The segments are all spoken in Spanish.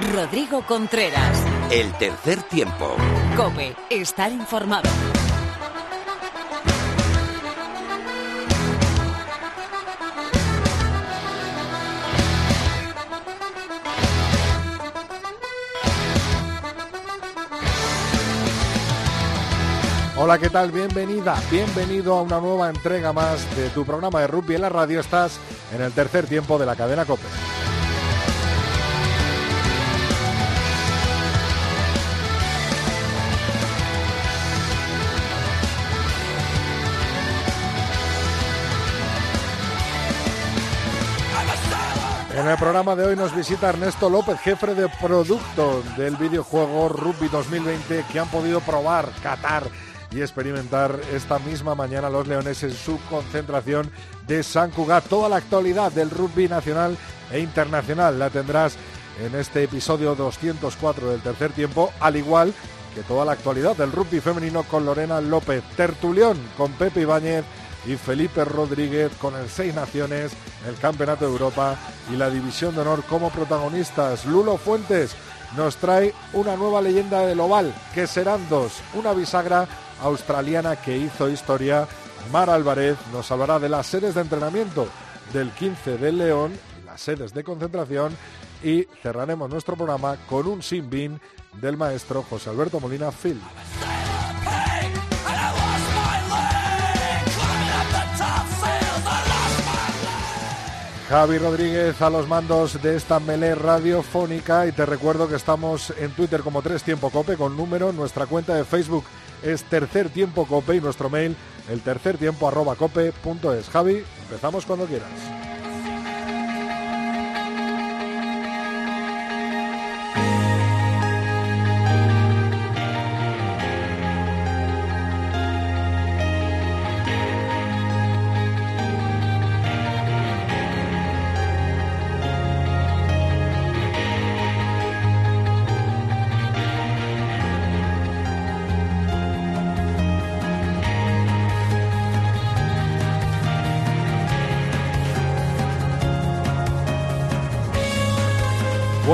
Rodrigo Contreras. El tercer tiempo. Cope, estar informado. Hola, ¿qué tal? Bienvenida, bienvenido a una nueva entrega más de tu programa de rugby en la radio. Estás en el tercer tiempo de la cadena Cope. En el programa de hoy nos visita Ernesto López, jefe de producto del videojuego Rugby 2020 que han podido probar, catar y experimentar esta misma mañana los Leones en su concentración de San Cugat. Toda la actualidad del rugby nacional e internacional la tendrás en este episodio 204 del tercer tiempo, al igual que toda la actualidad del rugby femenino con Lorena López, Tertulión con Pepe Ibáñez y Felipe Rodríguez con el Seis Naciones, el Campeonato de Europa y la División de Honor como protagonistas. Lulo Fuentes nos trae una nueva leyenda del oval, que serán dos, una bisagra australiana que hizo historia. Mar Álvarez nos hablará de las sedes de entrenamiento del 15 de León, las sedes de concentración y cerraremos nuestro programa con un sin bin del maestro José Alberto Molina Phil. Javi Rodríguez a los mandos de esta melé radiofónica y te recuerdo que estamos en Twitter como Tres Tiempo Cope con número, nuestra cuenta de Facebook es Tercer Tiempo Cope y nuestro mail el tercer tiempo arroba cope punto es. Javi, empezamos cuando quieras.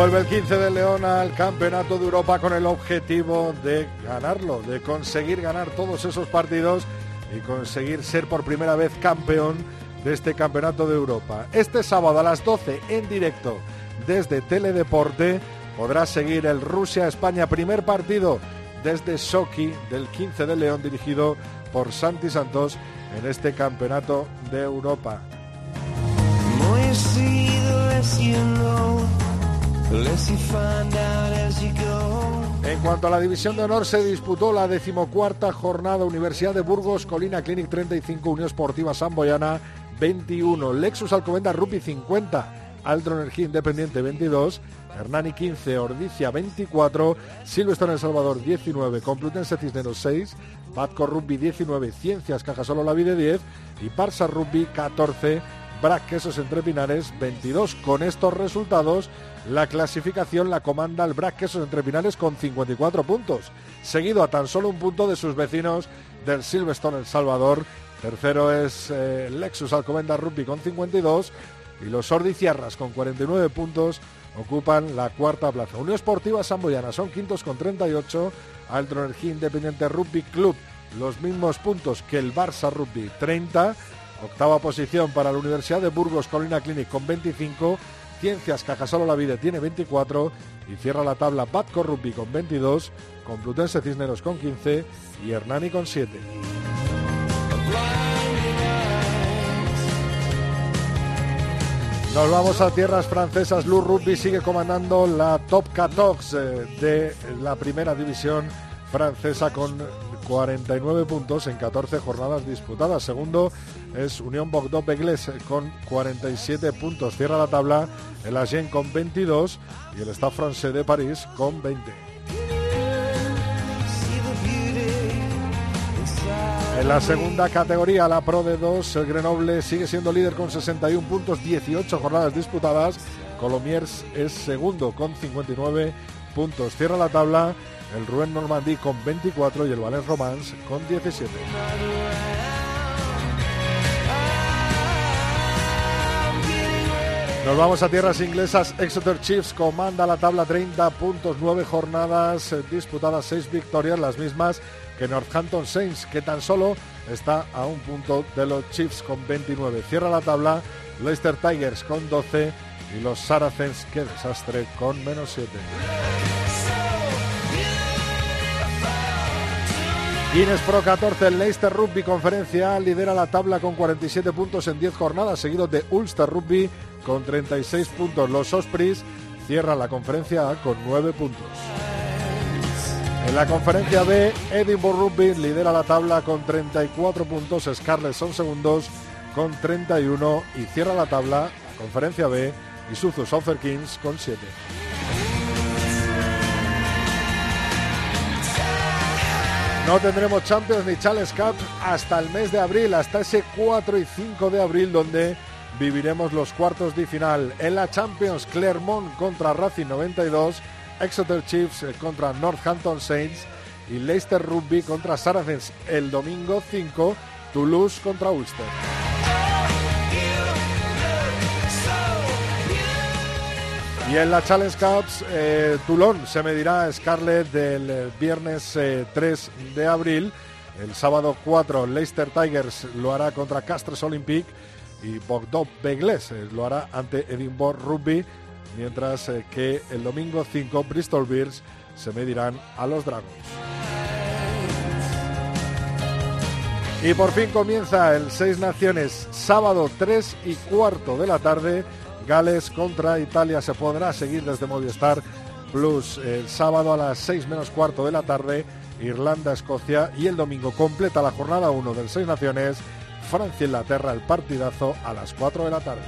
Vuelve el 15 de León al Campeonato de Europa con el objetivo de ganarlo, de conseguir ganar todos esos partidos y conseguir ser por primera vez campeón de este Campeonato de Europa. Este sábado a las 12 en directo desde Teledeporte podrás seguir el Rusia-España primer partido desde Sochi del 15 de León dirigido por Santi Santos en este Campeonato de Europa. En cuanto a la división de honor, se disputó la decimocuarta jornada Universidad de Burgos, Colina Clinic 35, Unión Esportiva Samboyana 21, Lexus Alcomenda Rupi 50, Aldro Energía Independiente 22, Hernani 15, Ordicia 24, Silvestre El Salvador 19, Complutense Cisneros 6, Batco Rugby 19, Ciencias Cajasolo La Vida 10 y Parsa Rugby 14, Brac Quesos Entre Pinares 22. Con estos resultados, la clasificación la comanda el Brac Quesos Entre Pinares con 54 puntos, seguido a tan solo un punto de sus vecinos del Silverstone El Salvador. Tercero es eh, Lexus Alcomenda Rugby con 52 y los Ordiciarras con 49 puntos ocupan la cuarta plaza. Unión Esportiva Samboyana son quintos con 38, Altro Energía Independiente Rugby Club los mismos puntos que el Barça Rugby 30, octava posición para la Universidad de Burgos Colina Clinic con 25, Ciencias Cajasolo La Vida tiene 24 y cierra la tabla Batco Rugby con 22, Complutense Cisneros con 15 y Hernani con 7. Nos vamos a tierras francesas. Lou Rugby sigue comandando la Top 14 de la primera división francesa con 49 puntos en 14 jornadas disputadas. Segundo es Unión Bordeaux-Beglès con 47 puntos. Cierra la tabla el Agen con 22 y el Stade Francés de París con 20. En la segunda categoría, la Pro de 2, el Grenoble sigue siendo líder con 61 puntos, 18 jornadas disputadas. Colomiers es segundo con 59 puntos. Cierra la tabla el Rouen Normandie con 24 y el Valence Romance con 17. Nos vamos a tierras inglesas. Exeter Chiefs comanda la tabla 30 puntos, 9 jornadas eh, disputadas, 6 victorias, las mismas que Northampton Saints, que tan solo está a un punto de los Chiefs con 29. Cierra la tabla Leicester Tigers con 12 y los Saracens, qué desastre, con menos 7. Guinness Pro 14, el Leicester Rugby Conferencia lidera la tabla con 47 puntos en 10 jornadas, seguido de Ulster Rugby con 36 puntos. Los Ospreys cierran la conferencia A con 9 puntos. En la conferencia B, Edinburgh Rugby lidera la tabla con 34 puntos, Scarlett son segundos con 31 y cierra la tabla, la conferencia B, y Suzu Soccer Kings con 7. No tendremos Champions ni Challenge Cup hasta el mes de abril, hasta ese 4 y 5 de abril donde viviremos los cuartos de final. En la Champions, Clermont contra Racing 92, Exeter Chiefs eh, contra Northampton Saints y Leicester Rugby contra Saracens el domingo 5, Toulouse contra Ulster. Y en la Challenge Cups, eh, Toulon se medirá a Scarlett del eh, viernes 3 eh, de abril. El sábado 4, Leicester Tigers lo hará contra Castres Olympic y Bogdov Begles lo hará ante Edinburgh Rugby, mientras que el domingo 5, Bristol Bears se medirán a los Dragons. Y por fin comienza el Seis Naciones, sábado 3 y cuarto de la tarde Gales contra Italia se podrá seguir desde Movistar Plus el sábado a las 6 menos cuarto de la tarde, Irlanda-Escocia y el domingo completa la jornada 1 del Seis Naciones, Francia-Inglaterra el partidazo a las 4 de la tarde.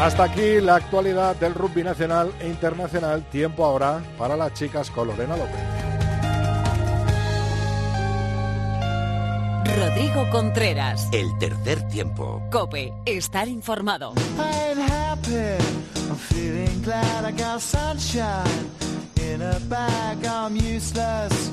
Hasta aquí la actualidad del rugby nacional e internacional. Tiempo ahora para las chicas con Lorena López. Rodrigo Contreras. El tercer tiempo. Cope, estar informado. I'm happy, I'm feeling glad I got sunshine. In a bag, I'm useless,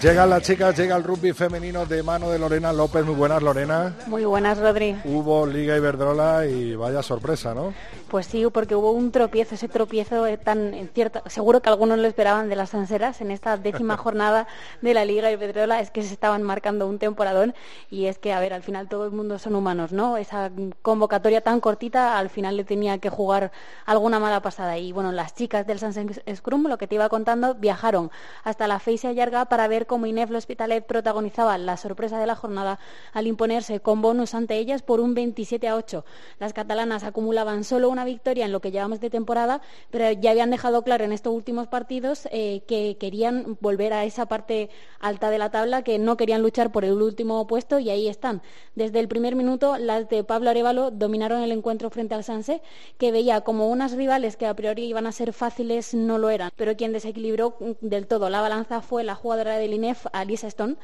Llega la chica, llega el rugby femenino de mano de Lorena López. Muy buenas, Lorena. Muy buenas, Rodri. Hubo Liga Iberdrola y vaya sorpresa, ¿no? Pues sí, porque hubo un tropiezo, ese tropiezo tan cierto, seguro que algunos lo esperaban de las Sanseras en esta décima jornada de la Liga Iberdrola, es que se estaban marcando un temporadón y es que, a ver, al final todo el mundo son humanos, ¿no? Esa convocatoria tan cortita al final le tenía que jugar alguna mala pasada. Y bueno, las chicas del San Scrum, lo que te iba contando, viajaron hasta la Feixa Yarga para ver cómo Inef Hospitalet protagonizaba la sorpresa de la jornada al imponerse con bonus ante ellas por un 27 a 8. Las catalanas acumulaban solo una victoria en lo que llevamos de temporada, pero ya habían dejado claro en estos últimos partidos eh, que querían volver a esa parte alta de la tabla, que no querían luchar por el último puesto y ahí están. Desde el primer minuto, las de Pablo Arevalo dominaron el encuentro frente al Sanse, que veía como unas rivales que a priori iban a ser fáciles no lo eran, pero quien desequilibró del todo la balanza fue la jugadora del INEF, Alisa Stone,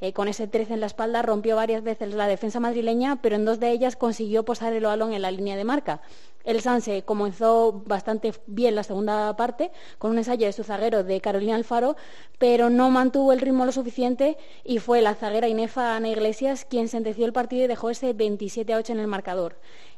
eh, con ese 13 en la espalda rompió varias veces la defensa madrileña, pero en dos de ellas consiguió posar el balón en la línea de marca. El Sanse comenzó bastante bien la segunda parte con un ensayo de su zaguero de Carolina Alfaro, pero no mantuvo el ritmo lo suficiente y fue la zaguera Inefa Ana Iglesias quien sentenció el partido y dejó ese 27 a 8 en el marcador.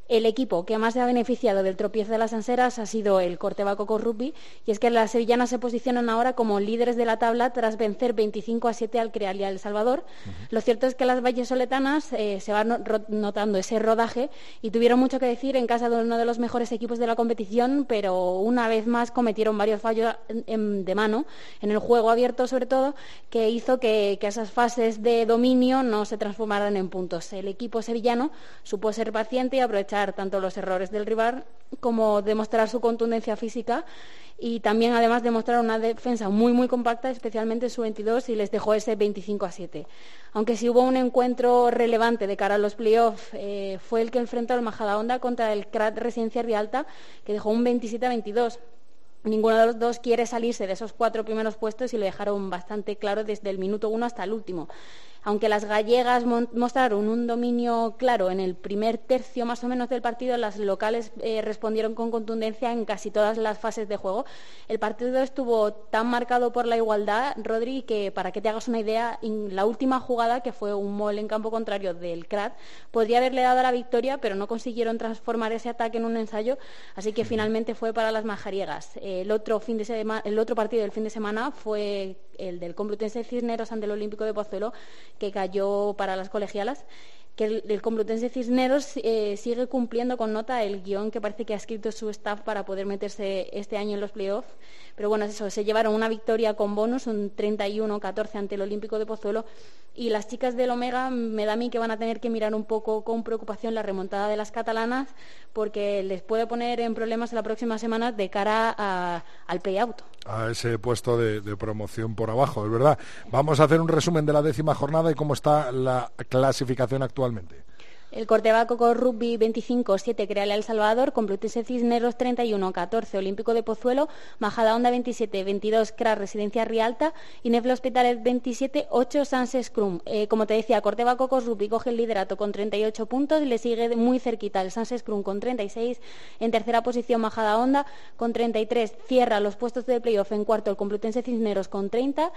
El equipo que más se ha beneficiado del tropiezo de las anseras ha sido el Cortebaco Rugby y es que las sevillanas se posicionan ahora como líderes de la tabla tras vencer 25 a 7 al Creal y al Salvador. Lo cierto es que las vallesoletanas eh, se van notando ese rodaje y tuvieron mucho que decir en casa de uno de los mejores equipos de la competición, pero una vez más cometieron varios fallos de mano en el juego abierto sobre todo, que hizo que, que esas fases de dominio no se transformaran en puntos. El equipo sevillano supo ser paciente y aprovechar tanto los errores del rival como demostrar su contundencia física y también además demostrar una defensa muy muy compacta, especialmente su 22 y les dejó ese 25 a 7. Aunque si hubo un encuentro relevante de cara a los playoffs, eh, fue el que enfrentó al Majadahonda contra el CRAT Residencia Rialta, que dejó un 27 a 22. Ninguno de los dos quiere salirse de esos cuatro primeros puestos y lo dejaron bastante claro desde el minuto uno hasta el último. Aunque las gallegas mostraron un dominio claro en el primer tercio más o menos del partido, las locales eh, respondieron con contundencia en casi todas las fases de juego. El partido estuvo tan marcado por la igualdad, Rodri, que para que te hagas una idea, la última jugada, que fue un mol en campo contrario del CRAT, podría haberle dado la victoria, pero no consiguieron transformar ese ataque en un ensayo, así que finalmente fue para las majariegas. El otro, fin de el otro partido del fin de semana fue el del Complutense Cisneros ante el Olímpico de Pozuelo, que cayó para las colegialas que el, Complutense Cisneros eh, sigue cumpliendo con nota el guion que parece que ha escrito su staff para poder meterse este año en los playoffs. Pero bueno, eso, se llevaron una victoria con bonus, un 31-14 ante el Olímpico de Pozuelo. Y las chicas del Omega me da a mí que van a tener que mirar un poco con preocupación la remontada de las catalanas porque les puede poner en problemas la próxima semana de cara al play-out. A ese puesto de, de promoción por abajo, es verdad. Vamos a hacer un resumen de la décima jornada y cómo está la clasificación actualmente. El Cortebaco con Rugby 25-7 Creale El Salvador, Complutense Cisneros 31-14 Olímpico de Pozuelo, Majada Onda 27-22 CRA Residencia Rialta y Hospitalet 27-8 Sans Scrum. Eh, como te decía, Cortebaco con Rugby coge el liderato con 38 puntos y le sigue muy cerquita el Sans Scrum con 36. En tercera posición Majada Onda con 33. Cierra los puestos de playoff en cuarto el Complutense Cisneros con 30.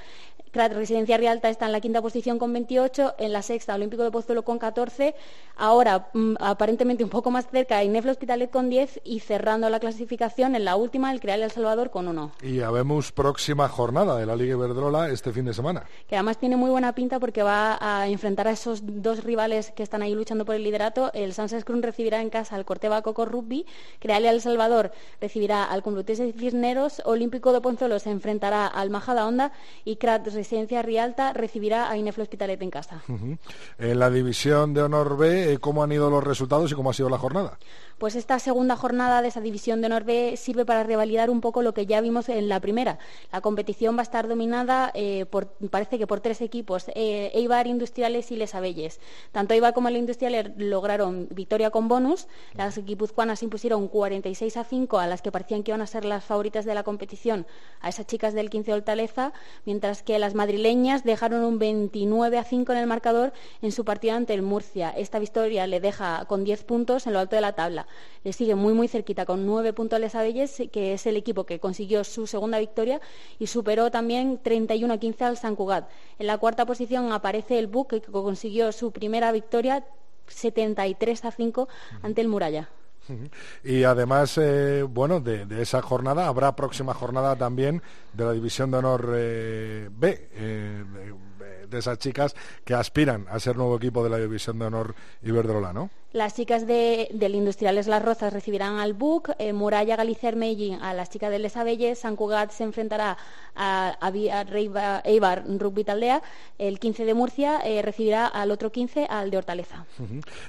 CRA Residencia Rialta está en la quinta posición con 28. En la sexta Olímpico de Pozuelo con 14. Ahora, mm, aparentemente un poco más cerca, Inefle Hospitalet con 10 y cerrando la clasificación en la última, el Creal El Salvador con 1. Y habemos próxima jornada de la Liga Iberdrola este fin de semana. Que además tiene muy buena pinta porque va a enfrentar a esos dos rivales que están ahí luchando por el liderato. El Sánchez Cruz recibirá en casa al Corteva Coco Rugby, Creal El Salvador recibirá al Complutense Cisneros, Olímpico de Ponzuelo se enfrentará al Majada Onda y Crat Residencia Rialta recibirá a Inefle Hospitalet en casa. En la división de honor B eh, cómo han ido los resultados y cómo ha sido la jornada. Pues esta segunda jornada de esa división de honor sirve para revalidar un poco lo que ya vimos en la primera. La competición va a estar dominada, eh, por, parece que por tres equipos, eh, Eibar, Industriales y Les Abelles. Tanto Eibar como el Industriales lograron victoria con bonus. Las guipuzcoanas impusieron 46 a 5 a las que parecían que iban a ser las favoritas de la competición, a esas chicas del 15 Hortaleza, mientras que las madrileñas dejaron un 29 a 5 en el marcador en su partido ante el Murcia. Esta victoria le deja con 10 puntos en lo alto de la tabla. Le sigue muy muy cerquita con 9 puntos Les Abelles, que es el equipo que consiguió su segunda victoria y superó también 31 a 15 al San Cugat. En la cuarta posición aparece el Buc, que consiguió su primera victoria 73 a 5 ante el Muralla. Y además, eh, bueno, de, esa jornada habrá próxima jornada también de la División de Honor eh, B. Eh, de esas chicas que aspiran a ser nuevo equipo de la División de Honor Iberdrola, ¿no? Las chicas de, del Industriales Las Rozas recibirán al BUC, eh, Muralla Galicia Medellín a las chicas de Les Abelles, San Cugat se enfrentará a, a, Eibar Rugby Taldea, el 15 de Murcia eh, recibirá al otro 15 al de Hortaleza.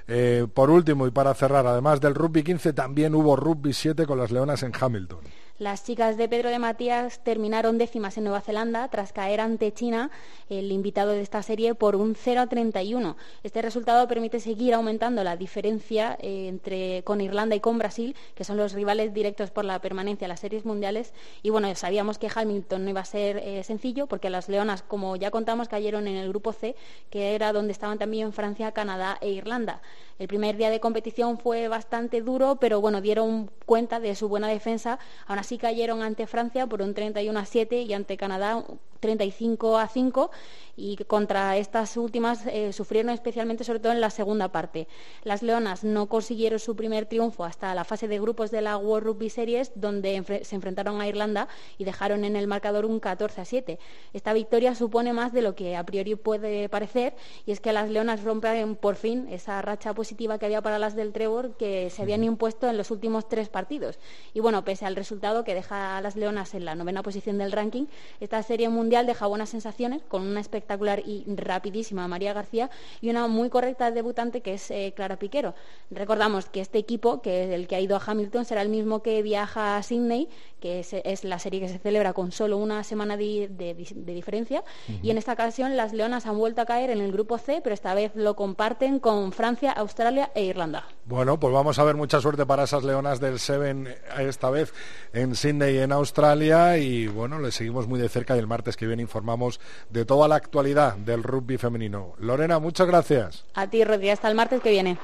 Eh, por último y para cerrar, además del Rugby 15 también hubo Rugby 7 con las Leonas en Hamilton. Las chicas de Pedro de Matías terminaron décimas en Nueva Zelanda tras caer ante China, el invitado de esta serie, por un 0 a 31. Este resultado permite seguir aumentando la diferencia eh, entre, con Irlanda y con Brasil, que son los rivales directos por la permanencia en las series mundiales. Y bueno, sabíamos que Hamilton no iba a ser eh, sencillo porque las Leonas, como ya contamos, cayeron en el grupo C, que era donde estaban también Francia, Canadá e Irlanda. El primer día de competición fue bastante duro, pero bueno, dieron cuenta de su buena defensa. Aún así cayeron ante Francia por un 31 a 7 y ante Canadá 35 a 5 y contra estas últimas eh, sufrieron especialmente sobre todo en la segunda parte. Las Leonas no consiguieron su primer triunfo hasta la fase de grupos de la World Rugby Series donde se enfrentaron a Irlanda y dejaron en el marcador un 14 a 7. Esta victoria supone más de lo que a priori puede parecer y es que las Leonas rompen por fin esa racha positiva que había para las del Trevor que se habían impuesto en los últimos tres partidos. Y bueno, pese al resultado que deja a las Leonas en la novena posición del ranking, esta serie mundial deja buenas sensaciones con una espectacular y rapidísima María García y una muy correcta debutante que es eh, Clara Piquero. Recordamos que este equipo, que es el que ha ido a Hamilton, será el mismo que viaja a Sydney, que es, la serie que se celebra con solo una semana de, diferencia. Y en esta ocasión las Leonas han vuelto a caer en el grupo C, pero esta vez lo comparten con Francia, Australia e Irlanda. Bueno, pues vamos a ver mucha suerte para esas Leonas del Seven esta vez en Sydney, en Australia. Y bueno, le seguimos muy de cerca y el martes que viene informamos de toda la actualidad del rugby femenino. Lorena, muchas gracias. A ti, Rodri, hasta el martes que viene.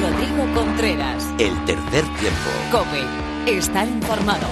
Rodrigo Contreras. El tercer tiempo. Cope. Estar informado.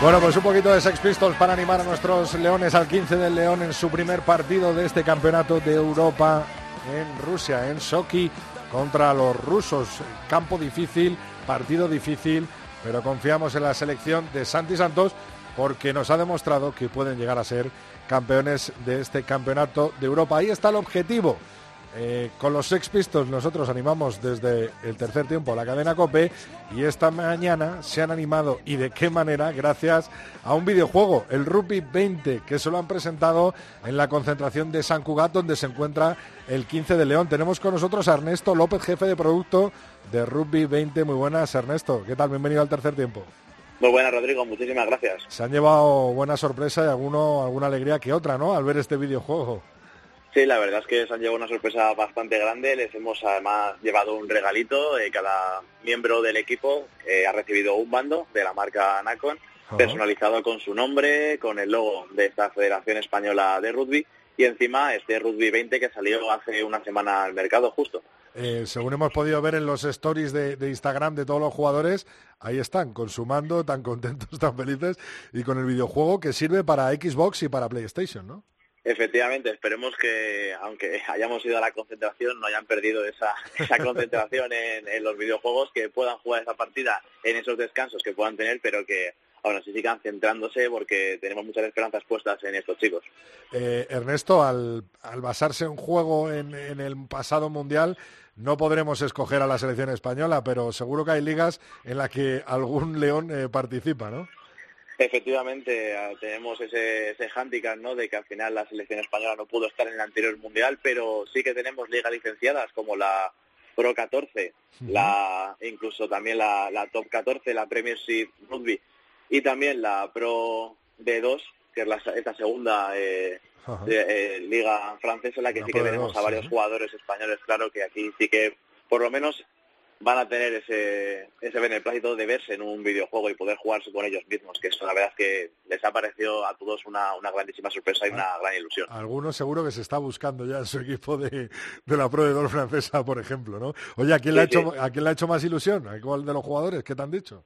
Bueno, pues un poquito de Sex Pistols para animar a nuestros leones al 15 del León en su primer partido de este campeonato de Europa en Rusia, en Sochi, contra los rusos. Campo difícil, partido difícil, pero confiamos en la selección de Santi Santos porque nos ha demostrado que pueden llegar a ser campeones de este campeonato de Europa. Ahí está el objetivo. Eh, con los Sex Pistols nosotros animamos desde el tercer tiempo la cadena Cope y esta mañana se han animado y de qué manera gracias a un videojuego, el Rugby 20, que se lo han presentado en la concentración de San Cugat donde se encuentra el 15 de León. Tenemos con nosotros a Ernesto López, jefe de producto de Rugby 20. Muy buenas, Ernesto. ¿Qué tal? Bienvenido al tercer tiempo. Muy buenas, Rodrigo. Muchísimas gracias. Se han llevado buena sorpresa y alguno, alguna alegría que otra, ¿no? Al ver este videojuego. Sí, la verdad es que se han llevado una sorpresa bastante grande. Les hemos además llevado un regalito. Cada miembro del equipo ha recibido un bando de la marca Nacon, Ajá. personalizado con su nombre, con el logo de esta Federación Española de Rugby y encima este Rugby 20 que salió hace una semana al mercado justo. Eh, según hemos podido ver en los stories de, de Instagram de todos los jugadores, ahí están, consumando, tan contentos, tan felices, y con el videojuego que sirve para Xbox y para PlayStation, ¿no? Efectivamente, esperemos que, aunque hayamos ido a la concentración, no hayan perdido esa, concentración en, los videojuegos, que puedan jugar esa partida en esos descansos que puedan tener, pero que aún así sigan centrándose porque tenemos muchas esperanzas puestas en estos chicos. Eh, Ernesto, al, basarse un juego en, en el pasado mundial, no podremos escoger a la selección española, pero seguro que hay ligas en las que algún león eh, participa, ¿no? Efectivamente, eh, tenemos ese, ese hándicap, ¿no? De que al final la selección española no pudo estar en el anterior mundial, pero sí que tenemos ligas licenciadas como la Pro 14, la incluso también la, la Top 14, la Premiership Rugby y también la Pro D2, que es la, esta segunda eh, de- eh, liga francesa, en la que sí que Pro D2, tenemos a varios sí. jugadores españoles, claro que aquí sí que por lo menos van a tener ese, ese beneplácito de verse en un videojuego y poder jugarse con ellos mismos, que eso la verdad es que les ha parecido a todos una, una grandísima sorpresa y una gran ilusión. Algunos seguro que se está buscando ya en su equipo de, de la Pro de Golf francesa, por ejemplo, ¿no? Oye, ¿a quién, le ha hecho, sí. ¿a quién le ha hecho más ilusión? ¿A cuál de los jugadores? ¿Qué te han dicho?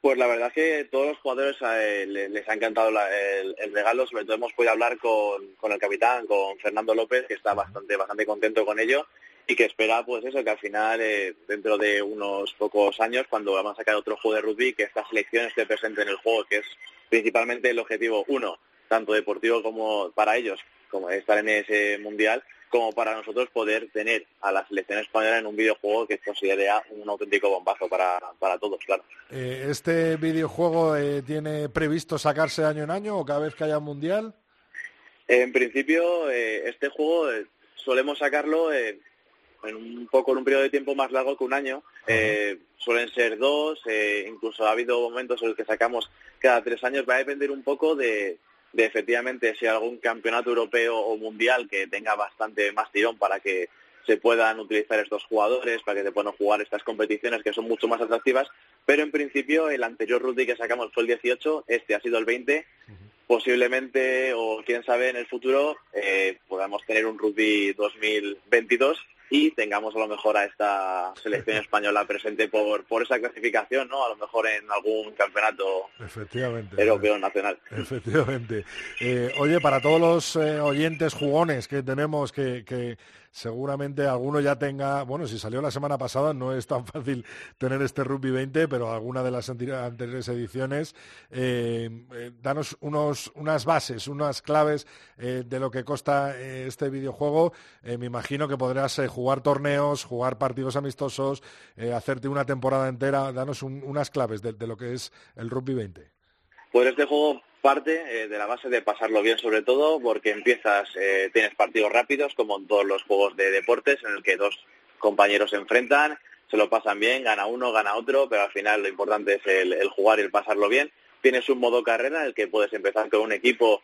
Pues la verdad es que todos los jugadores eh, le- les ha encantado la- el, el regalo, sobre todo hemos podido hablar con, con el capitán, con Fernando López, que está bastante bastante contento con ello y que espera pues eso, que al final eh, dentro de unos pocos años, cuando vamos a sacar otro juego de rugby, que esta selección esté presente en el juego, que es principalmente el objetivo uno, tanto deportivo como para ellos, como estar en ese mundial, como para nosotros poder tener a la selección española en un videojuego que considera un auténtico bombazo para, para todos, claro. Eh, ¿Este videojuego eh, tiene previsto sacarse año en año o cada vez que haya mundial? En principio, eh, este juego eh, solemos sacarlo en un poco en un periodo de tiempo más largo que un año. Eh, suelen ser dos, eh, incluso ha habido momentos en los que sacamos cada tres años. Va a depender un poco de, de efectivamente si hay algún campeonato europeo o mundial que tenga bastante más tirón para que se puedan utilizar estos jugadores, para que se puedan jugar estas competiciones que son mucho más atractivas. Pero en principio el anterior rugby que sacamos fue el 18, este ha sido el 20 posiblemente o quién sabe en el futuro eh, podamos tener un rugby 2022 y tengamos a lo mejor a esta selección española presente por, por esa clasificación, ¿no? A lo mejor en algún campeonato Efectivamente. europeo nacional. Efectivamente. Eh, oye, para todos los eh, oyentes jugones que tenemos, que, que seguramente alguno ya tenga, bueno, si salió la semana pasada no es tan fácil tener este Rugby 20, pero alguna de las anteri- anteriores ediciones, eh, eh, danos unos, unas bases, unas claves eh, de lo que consta este videojuego. Me imagino que podrás jugar torneos, jugar partidos amistosos, hacerte una temporada entera. Danos un- unas claves de, de lo que es el Rugby 20. Pues este juego parte eh, de la base de pasarlo bien sobre todo porque empiezas, eh, tienes partidos rápidos como en todos los juegos de deportes en el que dos compañeros se enfrentan, se lo pasan bien, gana uno, gana otro, pero al final lo importante es el, el jugar y el pasarlo bien. Tienes un modo carrera en el que puedes empezar con un equipo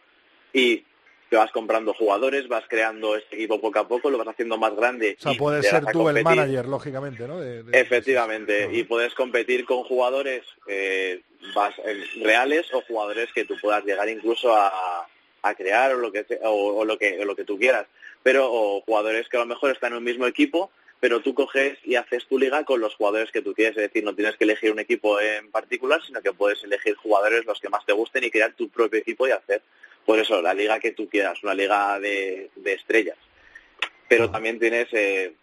y te vas comprando jugadores, vas creando este equipo poco a poco, lo vas haciendo más grande. O sea, puedes ser tú el manager, lógicamente, ¿no? De- de- Efectivamente, y puedes competir con jugadores eh, vas- eh, reales o jugadores que tú puedas llegar incluso a, a crear o lo que sea- o, o lo que o lo que tú quieras, pero o jugadores que a lo mejor están en un mismo equipo, pero tú coges y haces tu liga con los jugadores que tú quieres, es decir, no tienes que elegir un equipo en particular, sino que puedes elegir jugadores los que más te gusten y crear tu propio equipo y hacer, por eso, la liga que tú quieras, una liga de, de estrellas. Pero también tienes eh,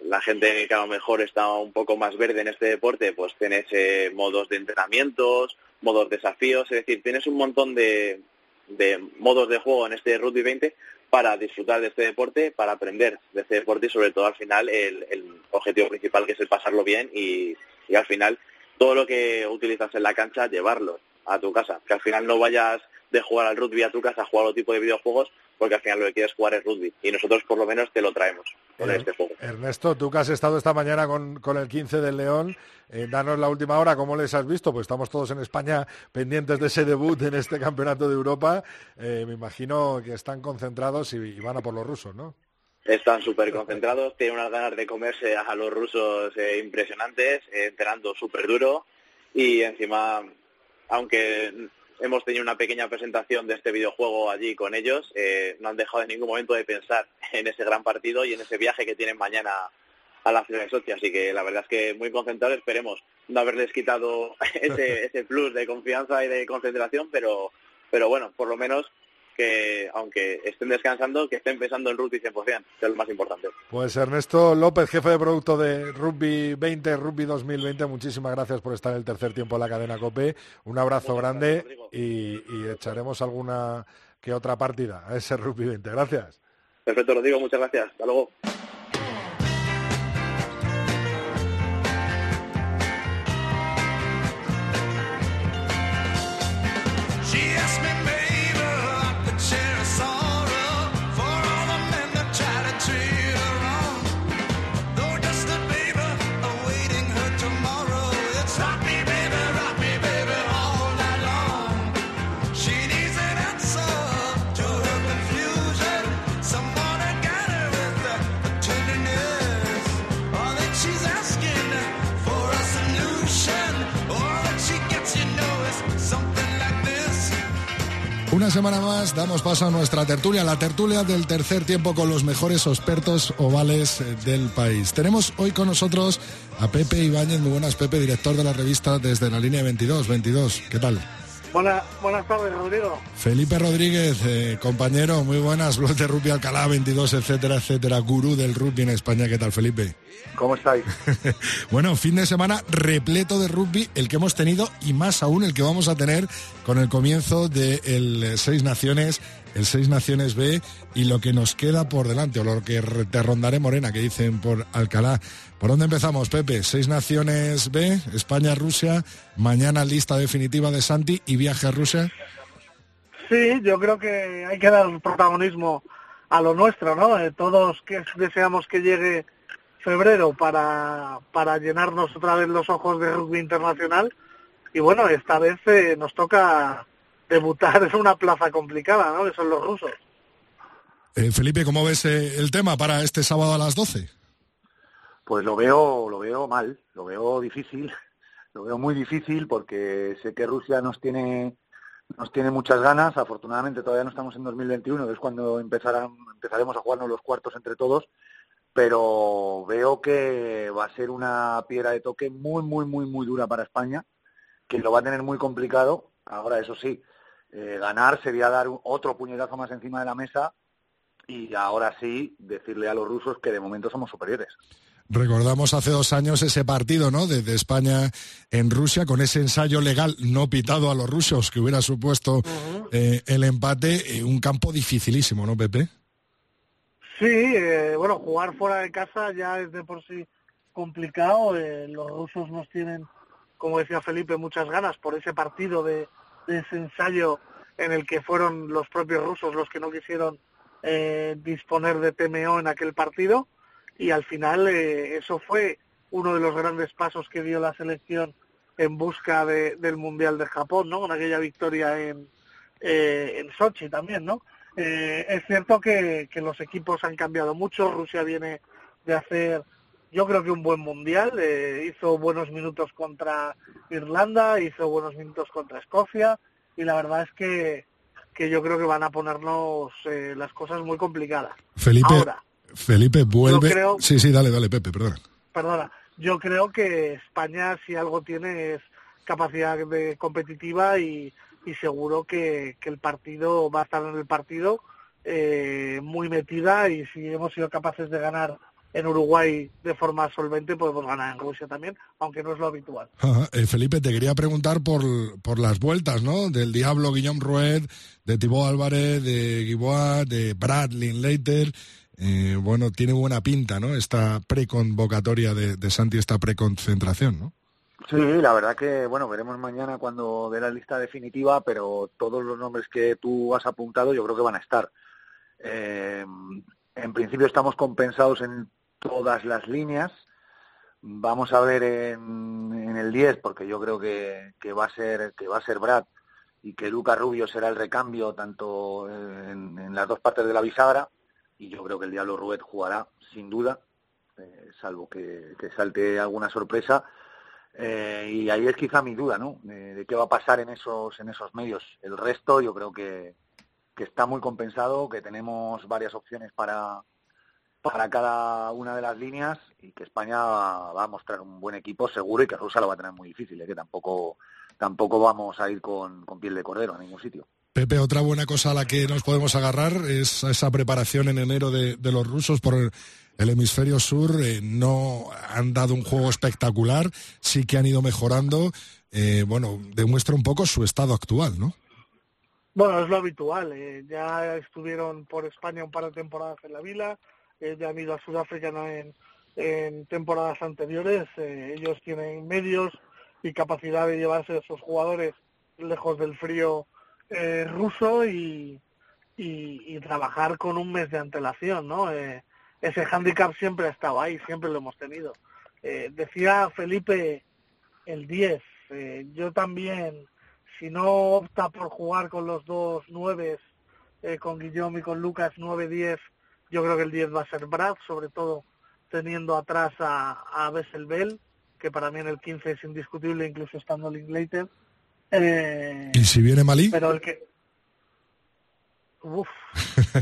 la gente que a lo mejor está un poco más verde en este deporte, pues tienes eh, modos de entrenamientos, modos de desafíos, es decir, tienes un montón de, de modos de juego en este Rugby 20 para disfrutar de este deporte, para aprender de este deporte y sobre todo al final el, el objetivo principal que es el pasarlo bien y, y al final todo lo que utilizas en la cancha llevarlo a tu casa, que al final no vayas de jugar al rugby a tu casa a jugar otro tipo de videojuegos porque al final lo que quieres jugar es rugby y nosotros por lo menos te lo traemos con Eh, este juego. Ernesto, tú que has estado esta mañana con, con el 15 del León, eh, danos la última hora, ¿cómo les has visto? Pues estamos todos en España pendientes de ese debut en este campeonato de Europa. Eh, me imagino que están concentrados y, y van a por los rusos, ¿no? Están súper concentrados, tienen unas ganas de comerse a los rusos eh, impresionantes, eh, entrenando súper duro y encima, aunque hemos tenido una pequeña presentación de este videojuego allí con ellos, eh, no han dejado en ningún momento de pensar en ese gran partido y en ese viaje que tienen mañana a la ciudad de Sochi, así que la verdad es que muy concentrados, esperemos no haberles quitado ese, ese plus de confianza y de concentración, pero, pero bueno, por lo menos que aunque estén descansando, que estén pensando en rugby 100%, que es lo más importante. Pues Ernesto López, jefe de producto de Rugby 20, Rugby 2020, muchísimas gracias por estar en el tercer tiempo en la cadena COPE. Un abrazo Muchas grande gracias, y, y echaremos alguna que otra partida a ese Rugby 20. Gracias. Perfecto, lo digo, muchas gracias. Hasta luego. Una semana más damos paso a nuestra tertulia, la tertulia del tercer tiempo con los mejores expertos ovales eh, del país. Tenemos hoy con nosotros a Pepe Ibáñez, muy buenas Pepe, director de la revista desde la línea 22, 22, ¿qué tal? Buenas, buenas tardes, Rodrigo. Felipe Rodríguez, eh, compañero, muy buenas, blog de rugby Alcalá 22, etcétera, etcétera, gurú del rugby en España, ¿qué tal Felipe? ¿Cómo estáis? bueno, fin de semana repleto de rugby, el que hemos tenido y más aún el que vamos a tener con el comienzo del eh, Seis Naciones, el Seis Naciones B y lo que nos queda por delante, o lo que te rondaré morena, que dicen por Alcalá. ¿Por dónde empezamos, Pepe? Seis Naciones B, España, Rusia, mañana lista definitiva de Santi y viaje a Rusia. Sí, yo creo que hay que dar protagonismo a lo nuestro, ¿no? Eh, todos que deseamos que llegue febrero para, para llenarnos otra vez los ojos de rugby internacional. Y bueno, esta vez eh, nos toca debutar en una plaza complicada, ¿no? Que son los rusos. Eh, Felipe, ¿cómo ves el tema para este sábado a las 12? Pues lo veo, lo veo mal, lo veo difícil, lo veo muy difícil porque sé que Rusia nos tiene, nos tiene muchas ganas. Afortunadamente todavía no estamos en 2021, que es cuando empezarán, empezaremos a jugarnos los cuartos entre todos. pero veo que va a ser una piedra de toque muy, muy, muy, muy dura para España, que lo va a tener muy complicado. Ahora, eso sí, eh, ganar sería dar otro puñetazo más encima de la mesa y ahora sí decirle a los rusos que de momento somos superiores. Recordamos hace dos años ese partido, ¿no? De, de España en Rusia con ese ensayo legal no pitado a los rusos que hubiera supuesto eh, el empate, eh, un campo dificilísimo, ¿no, Pepe? Sí, eh, bueno, jugar fuera de casa ya es de por sí complicado. eh, los rusos nos tienen, como decía Felipe, muchas ganas por ese partido de, de ese ensayo en el que fueron los propios rusos los que no quisieron disponer de TMO en aquel partido y al final eh, eso fue uno de los grandes pasos que dio la selección en busca de- del Mundial de Japón, ¿no? Con aquella victoria en, eh, en Sochi también, ¿no? Eh, es cierto que, que los equipos han cambiado mucho. Rusia viene de hacer, yo creo que un buen mundial. eh, hizo buenos minutos contra Irlanda, hizo buenos minutos contra Escocia y la verdad es que, que yo creo que van a ponernos eh, las cosas muy complicadas. Felipe, Ahora, Felipe vuelve. creo- Sí, sí, dale, dale, Pepe, perdona. perdona, yo creo que España si algo tiene es capacidad de competitiva y, y seguro que, que el partido va a estar en el partido eh, muy metida y si hemos sido capaces de ganar en Uruguay de forma solvente podemos ganar en Rusia también, aunque no es lo habitual. Ajá. Eh, Felipe, te quería preguntar por, por las vueltas, ¿no? Del Diablo Guillaume Rued, de Thibaut Álvarez, de Guibois, de Brad Linklater. Eh, bueno, tiene buena pinta, ¿no? Esta preconvocatoria de, de Santi, esta preconcentración, ¿no? Sí, la verdad que, bueno, veremos mañana cuando dé la lista definitiva, pero todos los nombres que tú has apuntado yo creo que van a estar. Eh, en principio estamos compensados en todas las líneas. Vamos a ver en, el 10, porque yo creo que, que va a ser que va a ser Brad y que Luca Rubio será el recambio tanto en las dos partes de la bisagra y yo creo que el Diablo Ruet jugará sin duda, eh, salvo que, que salte alguna sorpresa. Eh, y ahí es quizá mi duda, ¿no? De, de qué va a pasar en esos en esos medios. El resto yo creo que, que está muy compensado, que tenemos varias opciones para para cada una de las líneas y que España va a mostrar un buen equipo seguro y que Rusia lo va a tener muy difícil, ¿eh? que tampoco tampoco vamos a ir con, con piel de cordero a ningún sitio. Pepe, otra buena cosa a la que nos podemos agarrar es esa preparación en enero de, los rusos por el, hemisferio sur. Eh, no han dado un juego espectacular, sí que han ido mejorando. Eh, bueno, demuestra un poco su estado actual, ¿no? Bueno, es lo habitual. eh, ya estuvieron por España un par de temporadas en la Vila, ya han ido a Sudáfrica en, en temporadas anteriores. ellos tienen medios y capacidad de llevarse a esos jugadores lejos del frío eh, ruso y, y, y trabajar con un mes de antelación, ¿no? Eh, ese hándicap siempre ha estado ahí, siempre lo hemos tenido. Eh, decía Felipe el 10, eh, yo también si no opta por jugar con los dos nueves, eh, con Guillaume y con Lucas 9-10, yo creo que el 10 va a ser Brad, sobre todo teniendo atrás a, a Bessel Bell, que para mí en el 15 es indiscutible, incluso estando Linklater. Eh, ¿Y si viene Malí? pero el que... Uf.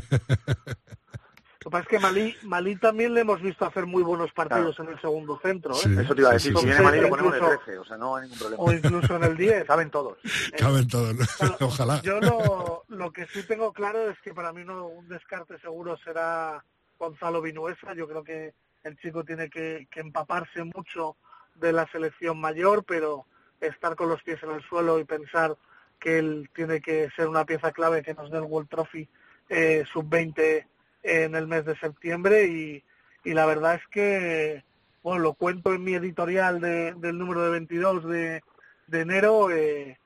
Lo que pasa es que Malí, Malí también le hemos visto hacer muy buenos partidos en el segundo centro. ¿eh? Sí, Eso te iba a decir, sí, si viene. Malí lo ponemos de Incluso- 13, o sea, no hay ningún problema. O incluso en el 10. Saben todos. Caben todos, ojalá. Yo lo, lo que sí tengo claro es que para mí no, un descarte seguro será Gonzalo Vinuesa. Yo creo que el chico tiene que, que empaparse mucho de la selección mayor, pero estar con los pies en el suelo y pensar que él tiene que ser una pieza clave que nos dé el World Trophy eh, sub-20 en el mes de septiembre y, y la verdad es que, bueno, lo cuento en mi editorial de- del número de 22 de, de enero, eh,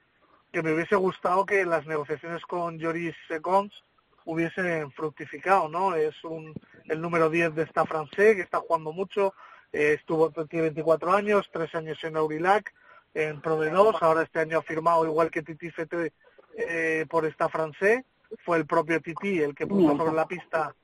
que me hubiese gustado que las negociaciones con Joris Secons hubiesen fructificado, ¿no? Es un, el número 10 de esta francés que está jugando mucho, eh, estuvo tiene 24 años, tres años en Aurillac, en Pro de 2, ahora este año ha firmado igual que Titi Fete eh, por esta francés, fue el propio Titi el que puso sobre la pista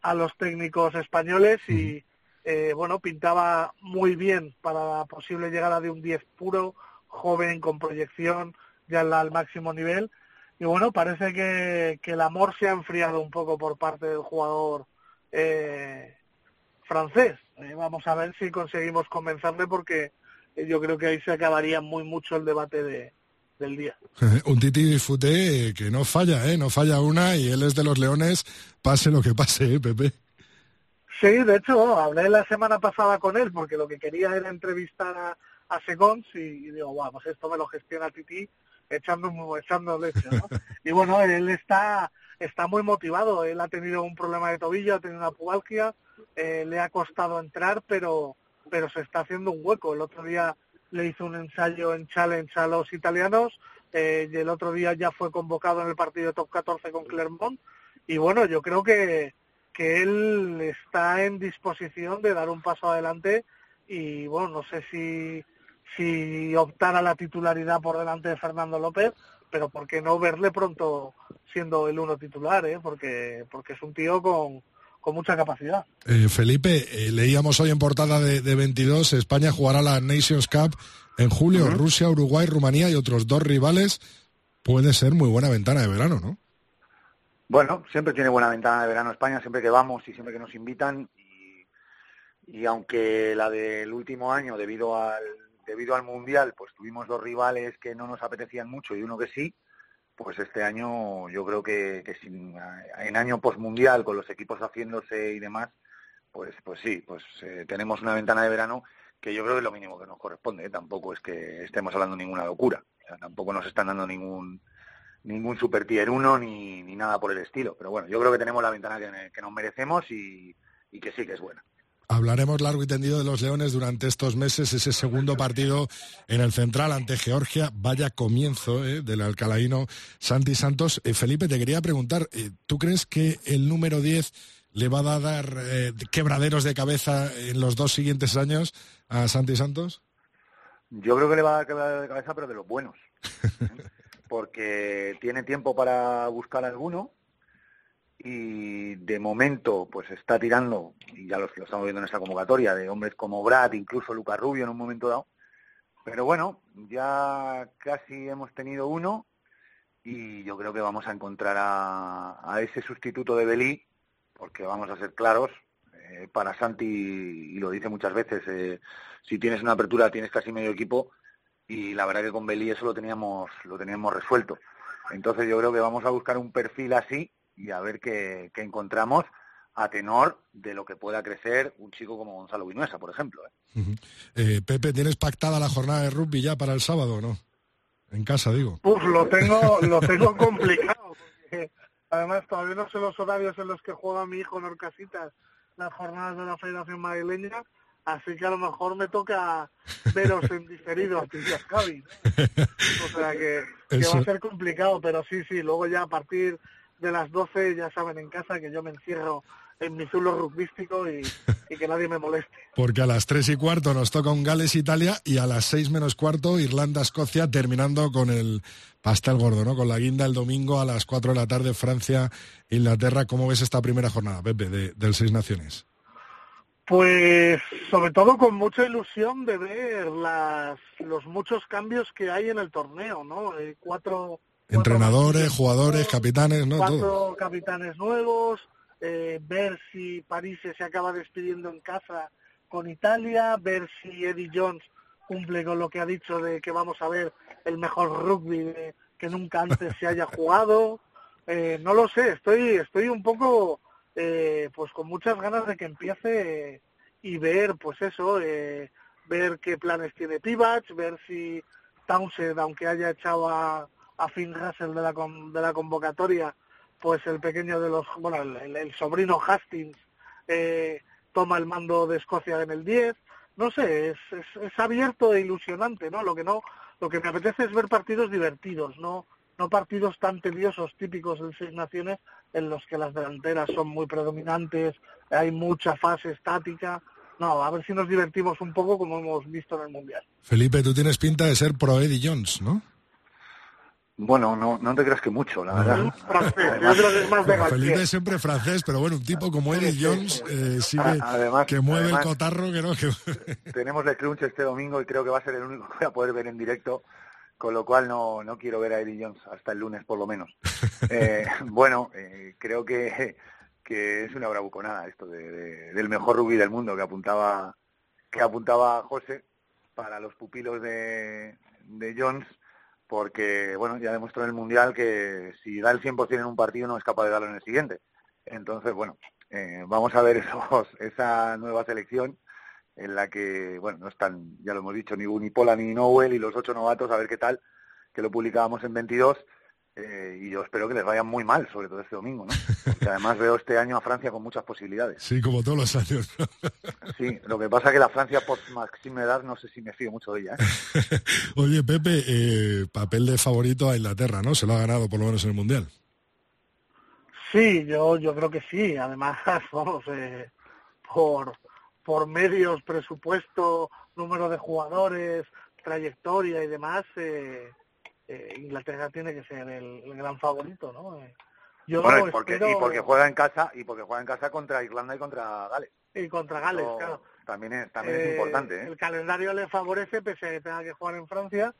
a los técnicos españoles y eh, bueno, pintaba muy bien para la posible llegada de un 10 puro, joven, con proyección, ya al máximo nivel. Y bueno, parece que, que el amor se ha enfriado un poco por parte del jugador eh, francés. Eh, vamos a ver si conseguimos convencerle porque yo creo que ahí se acabaría muy mucho el debate de, del día. Un Titi disfrute eh, que no falla, ¿eh? No falla una y él es de los Leones, pase lo que pase, ¿eh, Pepe? Sí, de hecho, hablé la semana pasada con él porque lo que quería era entrevistar a, a Segons y, y digo, guau, pues esto me lo gestiona Titi echando, echando leche, ¿no? y bueno, él está, está muy motivado, él ha tenido un problema de tobillo, ha tenido una pubalgia, eh, le ha costado entrar, pero, pero se está haciendo un hueco. El otro día le hizo un ensayo en challenge a los italianos eh, y el otro día ya fue convocado en el partido top 14 con Clermont y bueno, yo creo que, que él está en disposición de dar un paso adelante y bueno, no sé si, si optar a la titularidad por delante de Fernando López, pero por qué no verle pronto siendo el uno titular, ¿eh? porque, porque es un tío con, con mucha capacidad. Eh, Felipe, eh, leíamos hoy en portada de, de 22, España jugará la Nations Cup en julio. Rusia, Uruguay, Rumanía y otros dos rivales. Puede ser muy buena ventana de verano, ¿no? Bueno, siempre tiene buena ventana de verano España, siempre que vamos y siempre que nos invitan. Y, y aunque la del último año, debido al, debido al Mundial, pues tuvimos dos rivales que no nos apetecían mucho y uno que sí, pues este año yo creo que, sin- en año postmundial, con los equipos haciéndose y demás, pues, pues sí, pues eh, tenemos una ventana de verano que yo creo que es lo mínimo que nos corresponde. Tampoco es que estemos hablando ninguna locura. O sea, tampoco nos están dando ningún ningún super tier 1 ni, ni nada por el estilo. Pero bueno, yo creo que tenemos la ventana que, que nos merecemos y, y que sí que es buena. Hablaremos largo y tendido de los Leones durante estos meses, ese segundo partido en el Central ante Georgia. Vaya comienzo eh, del alcalaíno Santi Santos. Eh, Felipe, te quería preguntar, eh, ¿tú crees que el número 10 le va a dar eh, quebraderos de cabeza en los dos siguientes años a Santi Santos? Yo creo que le va a dar quebrar de cabeza, pero de los buenos. Porque tiene tiempo para buscar alguno y de momento pues está tirando, y ya los lo estamos viendo en esta convocatoria, de hombres como Brad, incluso Lucas Rubio en un momento dado. Pero bueno, ya casi hemos tenido uno y yo creo que vamos a encontrar a, a ese sustituto de Belí, porque vamos a ser claros, eh, para Santi, y lo dice muchas veces, eh, si tienes una apertura tienes casi medio equipo y la verdad que con Belí eso lo teníamos, lo teníamos resuelto. Entonces yo creo que vamos a buscar un perfil así y a ver qué, qué encontramos a tenor de lo que pueda crecer un chico como Gonzalo Vinuesa, por ejemplo. ¿eh? Eh, Pepe, ¿tienes pactada la jornada de rugby ya para el sábado o no? En casa, digo. Uf, lo tengo, lo tengo complicado, porque además todavía no sé los horarios en los que juega mi hijo en Orcasitas las jornadas de la Federación Madrileña, así que a lo mejor me toca veros en diferido a a Javi, ¿no? O sea que, que va a ser complicado, pero sí, sí, luego ya a partir de las 12 ya saben en casa que yo me encierro en mi zulo rugbístico y, y que nadie me moleste. Porque a las tres y cuarto nos toca un Gales-Italia y a las seis menos cuarto Irlanda-Escocia, terminando con el pastel gordo, ¿no? Con la guinda el domingo a las cuatro de la tarde, Francia-Inglaterra. ¿Cómo ves esta primera jornada, Pepe, de, del Seis Naciones? Pues sobre todo con mucha ilusión de ver las, los muchos cambios que hay en el torneo, ¿no? Eh, cuatro, Entrenadores, jugadores, capitanes, ¿no? cuatro Todo. capitanes nuevos, eh, ver si París se acaba despidiendo en casa con Italia, ver si Eddie Jones cumple con lo que ha dicho de que vamos a ver el mejor rugby de- que nunca antes se haya jugado. Eh, no lo sé, estoy, estoy un poco eh, pues con muchas ganas de que empiece y ver pues eso, eh, ver qué planes tiene Pivac, ver si Townsend, aunque haya echado a, a Finn Russell de la, de la convocatoria, pues el pequeño de los, bueno, el, sobrino Hastings eh, toma el mando de Escocia en el 10. No sé, es, es, es abierto e ilusionante, ¿no? Lo que no, lo que me apetece es ver partidos divertidos, no, no partidos tan tediosos típicos del Seis Naciones en los que las delanteras son muy predominantes, hay mucha fase estática. No, a ver si nos divertimos un poco como hemos visto en el Mundial. Felipe, tú tienes pinta de ser pro Eddie Jones, ¿no? Bueno, no, no te creas que mucho, la verdad. Francés, yo creo que es más de Felipe es siempre francés, pero bueno, un tipo como Eddie Jones eh, sí que, Además- que mueve además- el cotarro que no. Que... Tenemos el crunch este domingo y creo que va a ser el único que voy a poder ver en directo, con lo cual no, no quiero ver a Eddie Jones hasta el lunes por lo menos. Eh, bueno, eh, creo que que es una bravuconada esto de, de- del mejor rugby del mundo que apuntaba que apuntaba José para los pupilos de, de Jones porque bueno ya demostró en el mundial que si da el 100% en un partido no es capaz de darlo en el siguiente. Entonces bueno eh, vamos a ver esos, esa nueva selección en la que bueno no están ya lo hemos dicho ni Unipola ni Nowell y los ocho novatos a ver qué tal que lo publicábamos en 22 eh, y yo espero que les vaya muy mal, sobre todo este domingo, ¿no? Porque además veo este año a Francia con muchas posibilidades. Sí, como todos los años. Sí, lo que pasa que la Francia post Maxime Edad no sé si me fío mucho de ella. ¿eh? Oye, Pepe, eh, papel de favorito a Inglaterra, ¿no? Se lo ha ganado por lo menos en el Mundial. Sí, yo, yo creo que sí. Además, vamos, eh, por, por medios, presupuesto, número de jugadores, trayectoria y demás, eh, eh, Inglaterra tiene que ser el, el gran favorito, ¿no? Eh, yo Bueno, y porque, espero- y porque juega en casa y porque juega en casa contra Irlanda y contra Gales. y contra Gales, Eso claro. También es, también es Eh, importante, ¿eh? El calendario le favorece pese a que tenga que jugar en Francia,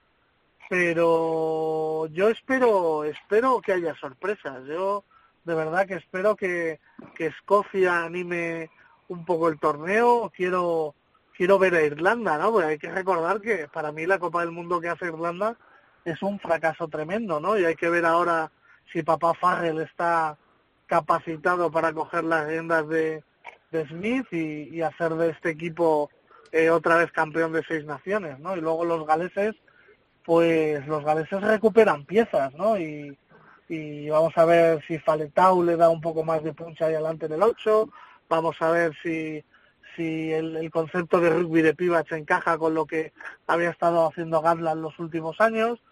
pero yo espero espero que haya sorpresas. Yo de verdad que espero que, que Escocia anime un poco el torneo. Quiero quiero ver a Irlanda, ¿no? Porque hay que recordar que para mí la Copa del Mundo que hace Irlanda es un fracaso tremendo, ¿no? Y hay que ver ahora si papá Farrell está capacitado para coger las riendas de, de Smith y, hacer de este equipo eh, otra vez campeón de seis naciones, ¿no? Y luego los galeses, pues los galeses recuperan piezas, ¿no? Y, y vamos a ver si Faletau le da un poco más de puncha ahí adelante del 8, vamos a ver si si el, el concepto de rugby de Pivach encaja con lo que había estado haciendo Gatland los últimos años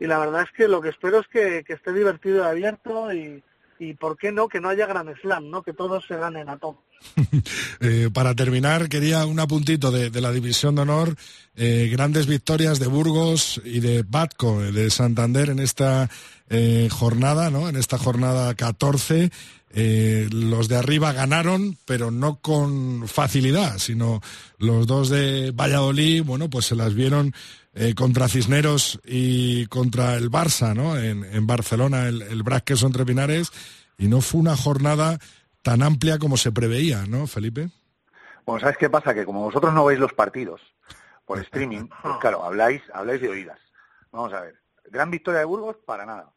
y la verdad es que lo que espero es que, que esté divertido y abierto y, y por qué no que no haya gran slam, ¿no? Que todos se ganen a todos. Eh, para terminar, quería un apuntito de, de la División de Honor. eh, grandes victorias de Burgos y de Batco, eh, de Santander en esta eh, jornada, ¿no? En esta jornada 14. Eh, los de arriba ganaron, pero no con facilidad, sino los dos de Valladolid, bueno, pues se las vieron eh, contra Cisneros y contra el Barça, ¿no? En, en Barcelona, el, el Brac Queso entre Pinares, y no fue una jornada tan amplia como se preveía, ¿no, Felipe? Bueno, ¿sabes qué pasa? Que como vosotros no veis los partidos por streaming, pues claro, habláis, habláis de oídas. Vamos a ver. Gran victoria de Burgos, para nada.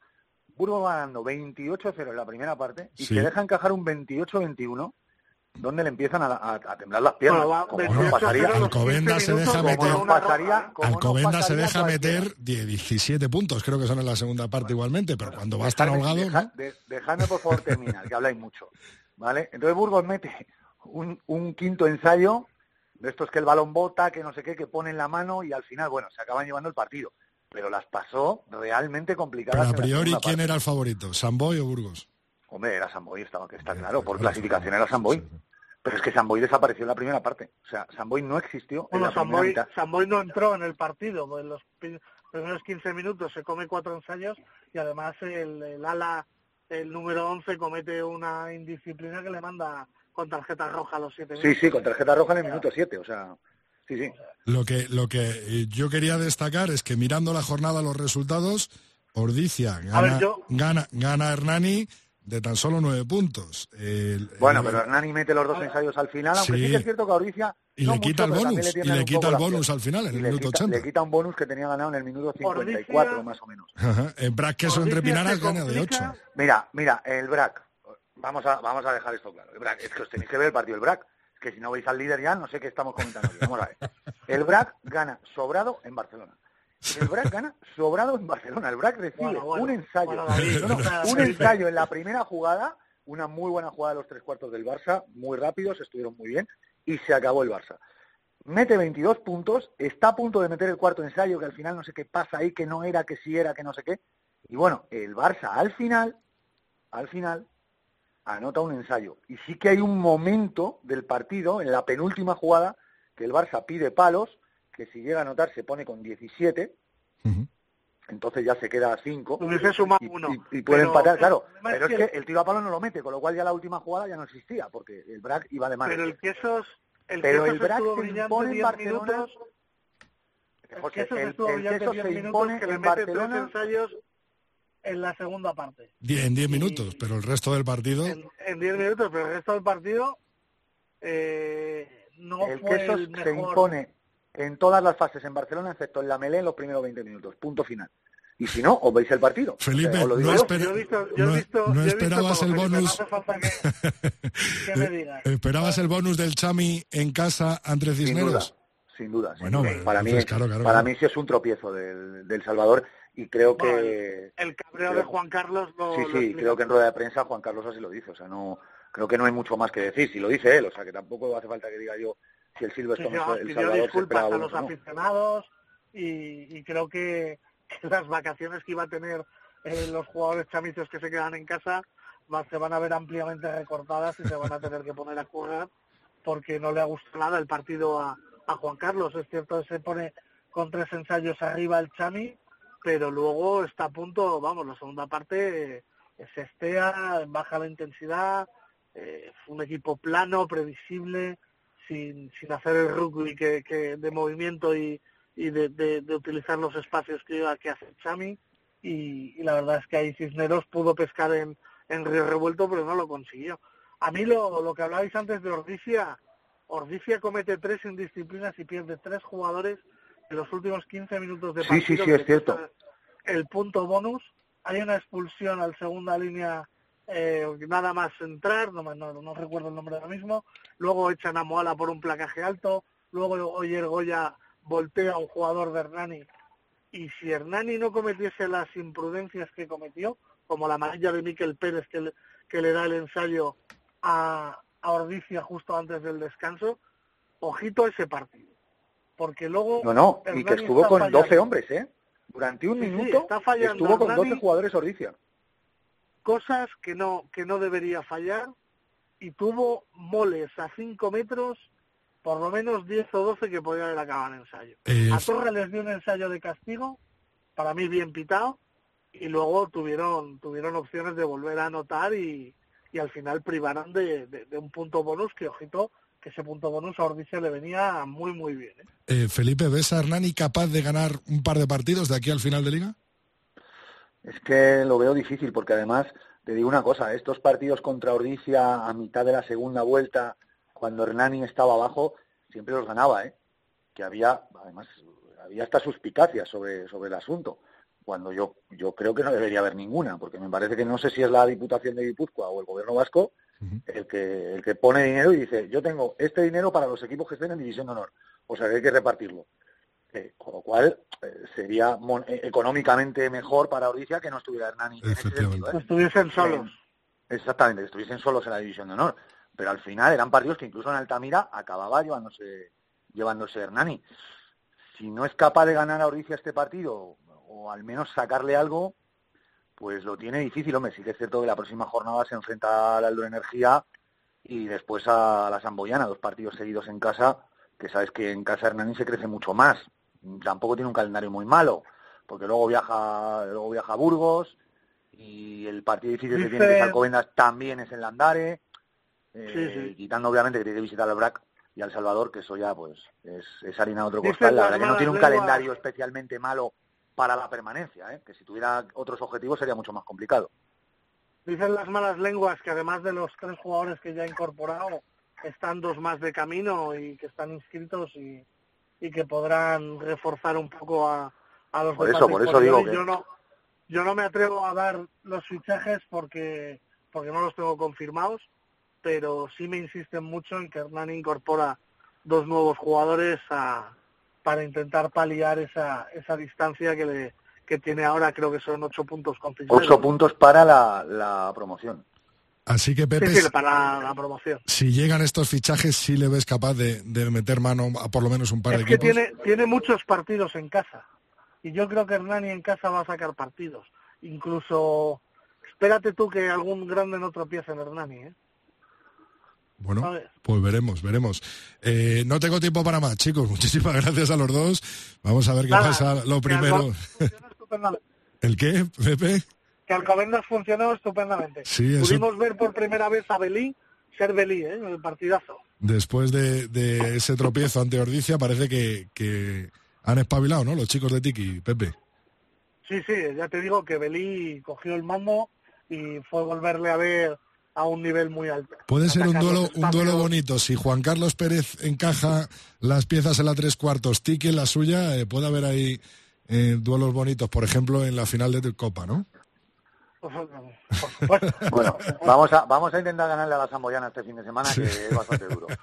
Burgos va ganando 28-0 en la primera parte y Sí. se deja encajar un 28-21 donde le empiezan a, a- a temblar las piernas. Bueno, va como 28-0 nos pasaría, los Alcobendas 15 se deja meter- pasaría, se deja die- 17 puntos, creo que son en la segunda parte igualmente, pero cuando vas tan Dejadme- holgado, deja- ¿no? de- dejadme por favor terminar, que habláis mucho. ¿Vale? Entonces Burgos mete un, un quinto ensayo de estos que el balón bota, que no sé qué, que ponen la mano y al final, bueno, se acaban llevando el partido. Pero las pasó realmente complicadas. Pero a priori, ¿quién parte. era el favorito? ¿Samboy o Burgos? Hombre, era Samboy, estaba que está claro, por clasificación era Samboy. Pero es que Samboy desapareció en la primera parte. O sea, Samboy no existió en Bueno, la primera Samboy, mitad. Samboy no entró en el partido, pues en los primeros 15 minutos se come cuatro ensayos y además el, el ala, el número 11, comete una indisciplina que le manda con tarjeta roja a los 7 Sí, minutos. sí, con tarjeta roja en el minuto 7, o sea, sí, sí. Lo que, lo que eh, yo quería destacar es que mirando la jornada, los resultados, Ordicia A gana, ver, yo- gana, gana Hernani de tan solo nueve puntos. El- Bueno, el- pero Hernani mete los dos ensayos al final, aunque sí, Sí. que es cierto que a Ordicia... Y no le quita el mucho, bonus, y le un quita el bonus al final, en Y el minuto quita- 80. Le quita un bonus que tenía ganado en el minuto 54, Ordicia- más o menos. Ajá, En Brac Queso entre se gana de complica- 8. Mira, mira, el BRAC, vamos a, vamos a dejar esto claro. El BRAC, es que os tenéis que ver el partido del BRAC. Es que si no veis al líder ya, no sé qué estamos comentando aquí. Vamos a ver. El BRAC gana sobrado en Barcelona. El BRAC gana sobrado en Barcelona. El BRAC recibe Bueno, bueno, un ensayo. bueno, David, No, no, o sea, un ensayo en la primera jugada, una muy buena jugada de los tres cuartos del Barça, muy rápidos, estuvieron muy bien, y se acabó el Barça. Mete 22 puntos, está a punto de meter el cuarto ensayo, que al final no sé qué pasa ahí, que no era, que sí era, que no sé qué. Y bueno, el Barça al final, al final, anota un ensayo. Y sí que hay un momento del partido, en la penúltima jugada, que el Barça pide palos, que si llega a anotar se pone con 17, Ujú. entonces ya se queda a 5. Hubiese sumado y, uno. y- y puede Pero empatar, claro. Pero es que- que el tiro a palo no lo mete, con lo cual ya la última jugada ya no existía, porque el Brac iba de mano. Pero el Quesos, el Pero Quesos el Brac se impone en 10 Barcelona. minutos, el Quesos el, estuvo el brillante queso 10 se minutos impone que le en mete tres Barcelona. ensayos en la segunda parte. Die- En 10 minutos, pero el resto del partido... En, en 10 minutos, pero el resto del partido eh, no el fue queso el se impone en todas las fases en Barcelona, excepto en la melé en los primeros 20 minutos. Punto final. Y si no, os veis el partido. Felipe, O sea, os lo digo no yo. espera- Yo he visto, yo no- he visto, no yo he visto esperabas el Felipe, bonus. No hace falta que, que me digas. ¿Esperabas el bonus del Chami en casa Sin duda, Cisneros? sin duda. sin Bueno, duda. pues, para mí, entonces, claro, claro, para claro. mí sí es un tropiezo del, del Salvador y creo Bueno, que El cabreo creo- de Juan Carlos lo, sí, sí, creo que en rueda de prensa Juan Carlos así lo dice, o sea, no creo que no hay mucho más que decir, si lo dice él, o sea, que tampoco hace falta que diga yo si el Silverstone el Salvador disculpas a los no. aficionados y, y creo que, que las vacaciones que iba a tener eh, los jugadores chamizos que se quedan en casa se van a ver ampliamente recortadas y se van a tener que poner a currar porque no le ha gustado nada el partido a, a Juan Carlos. Es cierto que se pone con tres ensayos arriba el Chami, pero luego está a punto, vamos, la segunda parte eh, se estea, baja la intensidad, eh, un equipo plano, previsible, sin, sin hacer el rugby que, que de movimiento y, y de, de- de utilizar los espacios que, que hace Chami. Y, y la verdad es que ahí Cisneros pudo pescar en, en Río Revuelto, pero no lo consiguió. A mí lo, lo que hablabais antes de Ordicia, Ordicia comete tres indisciplinas y pierde tres jugadores en los últimos 15 minutos de Sí, partido. sí, sí, que es cierto. El punto bonus, hay una expulsión al segunda línea eh, nada más entrar, no, no, no recuerdo el nombre ahora mismo, luego echan a Moala por un placaje alto, luego Oyer Goya voltea a un jugador de Hernani y si Hernani no cometiese las imprudencias que cometió, como la amarilla de Miquel Pérez que le, que le da el ensayo a, a Ordicia justo antes del descanso, ojito a ese partido. Porque luego... No, no, y que estuvo con fallando. 12 hombres, ¿eh? Durante un Sí, minuto está fallando estuvo con Hernani. 12 jugadores Ordicia. Cosas que no que no debería fallar y tuvo moles a 5 metros por lo menos 10 o 12 que podían haber acabado en ensayo. Eh, A Torre les dio un ensayo de castigo, para mí bien pitado, y luego tuvieron tuvieron opciones de volver a anotar y, y al final privaron de, de- de un punto bonus que, ojito, que ese punto bonus a Ordicia le venía muy, muy bien. ¿eh? eh, Felipe, ¿ves a Hernani capaz de ganar un par de partidos de aquí al final de liga? Es que lo veo difícil porque además te digo una cosa, estos partidos contra Ordicia a mitad de la segunda vuelta, cuando Hernani estaba abajo, siempre los ganaba, ¿eh? Que había, además, había hasta suspicacias sobre, sobre el asunto, cuando yo, yo creo que no debería haber ninguna, porque me parece que no sé si es la Diputación de Guipúzcoa o el Gobierno Vasco el que, el que pone dinero y dice, yo tengo este dinero para los equipos que estén en División de Honor, o sea que hay que repartirlo. Eh, con lo cual eh, sería mon- eh, económicamente mejor para Ordicia que no estuviera Hernani. en ese sentido, ¿eh? Estuviesen solos. Exactamente, que estuviesen solos en la división de honor. Pero al final eran partidos que incluso en Altamira acababa llevándose, llevándose Hernani. Si no es capaz de ganar a Ordicia este partido, o al menos sacarle algo, pues lo tiene difícil. Hombre, sí que es cierto que la próxima jornada se enfrenta a la Energía y después a la Samboyana, dos partidos seguidos en casa, que sabes que en casa Hernani se crece mucho más. Tampoco tiene un calendario muy malo, porque luego viaja, luego viaja a Burgos, y el partido difícil que tiene que Alcobendas también es en Landare, eh, Sí, sí. quitando obviamente que tiene que visitar al BRAC y al Salvador, que eso ya pues es, es harina de otro costal. La verdad que no tiene un calendario especialmente malo para la permanencia, ¿eh? que si tuviera otros objetivos sería mucho más complicado. Dicen las malas lenguas que además de los tres jugadores que ya ha incorporado, están dos más de camino y que están inscritos y, y que podrán reforzar un poco a, a los Por eso, por eso digo que- yo no yo no me atrevo a dar los fichajes porque porque no los tengo confirmados pero sí me insisten mucho en que Hernán incorpora dos nuevos jugadores a- para intentar paliar esa esa distancia que le que tiene ahora creo que son ocho puntos con. Ocho puntos para la, la promoción. Así que Pepe, Sí, sí, para la promoción. si llegan estos fichajes, sí le ves capaz de, de meter mano a por lo menos un par de Es que equipos. tiene, tiene muchos partidos en casa. Y yo creo que Hernani en casa va a sacar partidos. Incluso, espérate tú que algún grande no tropiece en Hernani. ¿eh? Bueno, pues veremos, veremos. Eh, no tengo tiempo para más, chicos. Muchísimas gracias a los dos. Vamos a ver qué Nada, pasa. Lo que primero. ¿El qué, Pepe? Que Alcobendas funcionó estupendamente. Sí, eso- Pudimos ver por primera vez a Belí ser Belí, ¿eh? el partidazo. Después de, de ese tropiezo ante Ordicia, parece que, que han espabilado, ¿no? Los chicos de Tiki, Pepe. Sí, sí, ya te digo que Belí cogió el mando y fue volverle a ver a un nivel muy alto. Puede ser un duelo, un duelo bonito. Si Juan Carlos Pérez encaja las piezas en la tres cuartos, Tiki en la suya, eh, puede haber ahí eh, duelos bonitos, por ejemplo, en la final de Copa, ¿no? Bueno, vamos a, vamos a intentar ganarle a la Samboyana este fin de semana, que es bastante duro.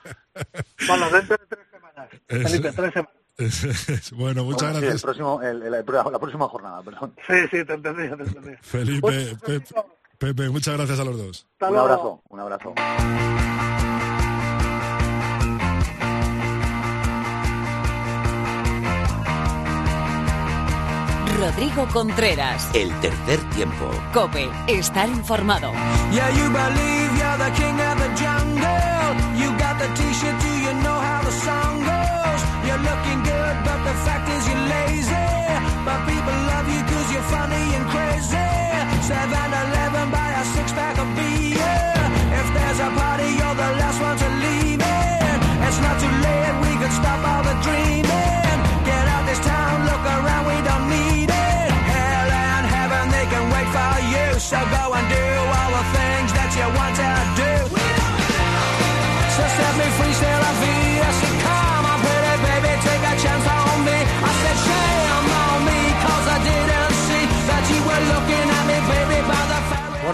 Bueno, dentro de tres semanas. Es- Felipe, tres semanas. bueno, muchas Bueno, sí, gracias. el próximo, el- el- la próxima jornada, perdón. Sí, sí, te entendí, te entendí. Felipe, Pepe, Pepe, muchas gracias a los dos. Hasta Un luego. abrazo, un abrazo. Rodrigo Contreras. El tercer tiempo. Cope. Estar informado. Yeah,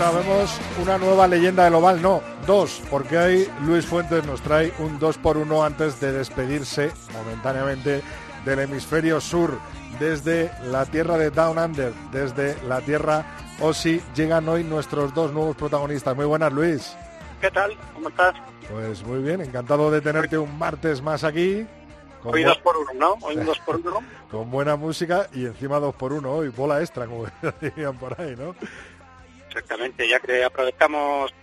Bueno, vemos una nueva leyenda del oval, no, dos, porque hoy Luis Fuentes nos trae un 2 por 1 antes de despedirse momentáneamente del hemisferio sur, desde la tierra de Down Under, desde la tierra Osi, llegan hoy nuestros dos nuevos protagonistas. Muy buenas, Luis. ¿Qué tal? ¿Cómo estás? Pues muy bien, encantado de tenerte un martes más aquí. Con, Hoy dos por uno, ¿no? Hoy dos por uno. con buena música y encima dos por uno hoy, bola extra, como dirían por ahí, ¿no? Exactamente, ya que aprovechamos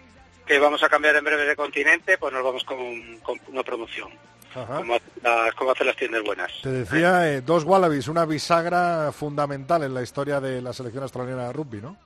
que vamos a cambiar en breve de continente, pues nos vamos con, con una promoción, Ajá. como, las, como hacen las tiendas buenas. Te decía, eh, dos Wallabies, una bisagra fundamental en la historia de la selección australiana de rugby, ¿no?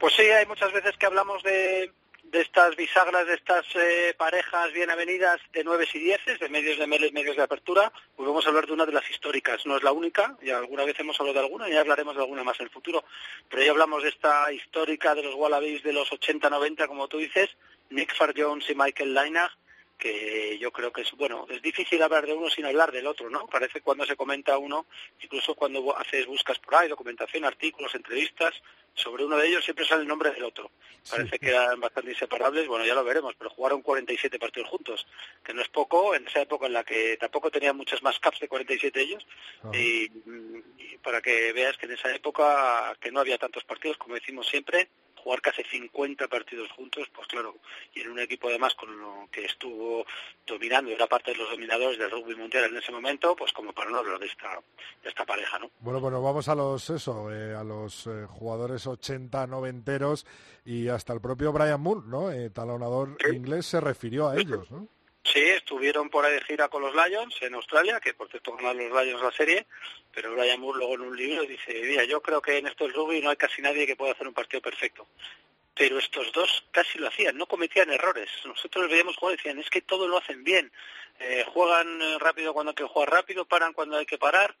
Pues sí, hay muchas veces que hablamos de, de estas bisagras, de estas eh, parejas bien avenidas de nueve y dieces, de medios de meles, medios de apertura, pues vamos a hablar de una de las históricas. No es la única, y alguna vez hemos hablado de alguna, y ya hablaremos de alguna más en el futuro. Pero hoy hablamos de esta histórica de los Wallabies de los 80-90, como tú dices, Nick Farr Jones y Michael Lainach, que yo creo que es, bueno, es difícil hablar de uno sin hablar del otro, ¿no? Parece cuando se comenta uno, incluso cuando haces buscas por ahí, documentación, artículos, entrevistas, sobre uno de ellos siempre sale el nombre del otro. Parece que eran bastante inseparables, bueno, ya lo veremos, pero jugaron 47 partidos juntos, que no es poco, en esa época en la que tampoco tenían muchas más caps de 47 ellos, y, y para que veas que en esa época que no había tantos partidos, como decimos siempre, jugar casi 50 partidos juntos, pues claro, y en un equipo además con lo que estuvo dominando, era parte de los dominadores del rugby mundial en ese momento, pues como para no hablar de esta, de esta pareja, ¿no? Bueno, bueno, vamos a los eso, eh, a los eh, jugadores 80, noventeros y hasta el propio Brian Moore, ¿no? Eh, talonador inglés se refirió a ellos, ¿no? Sí, estuvieron por ahí de gira con los Lions en Australia, que por cierto ganaron los Lions la serie, pero Brian Moore luego en un libro dice, mira, yo creo que en esto del rugby no hay casi nadie que pueda hacer un partido perfecto. Pero estos dos casi lo hacían, no cometían errores. Nosotros veíamos jugar y decían, es que todo lo hacen bien. Eh, juegan eh, rápido cuando hay que jugar rápido, paran cuando hay que parar,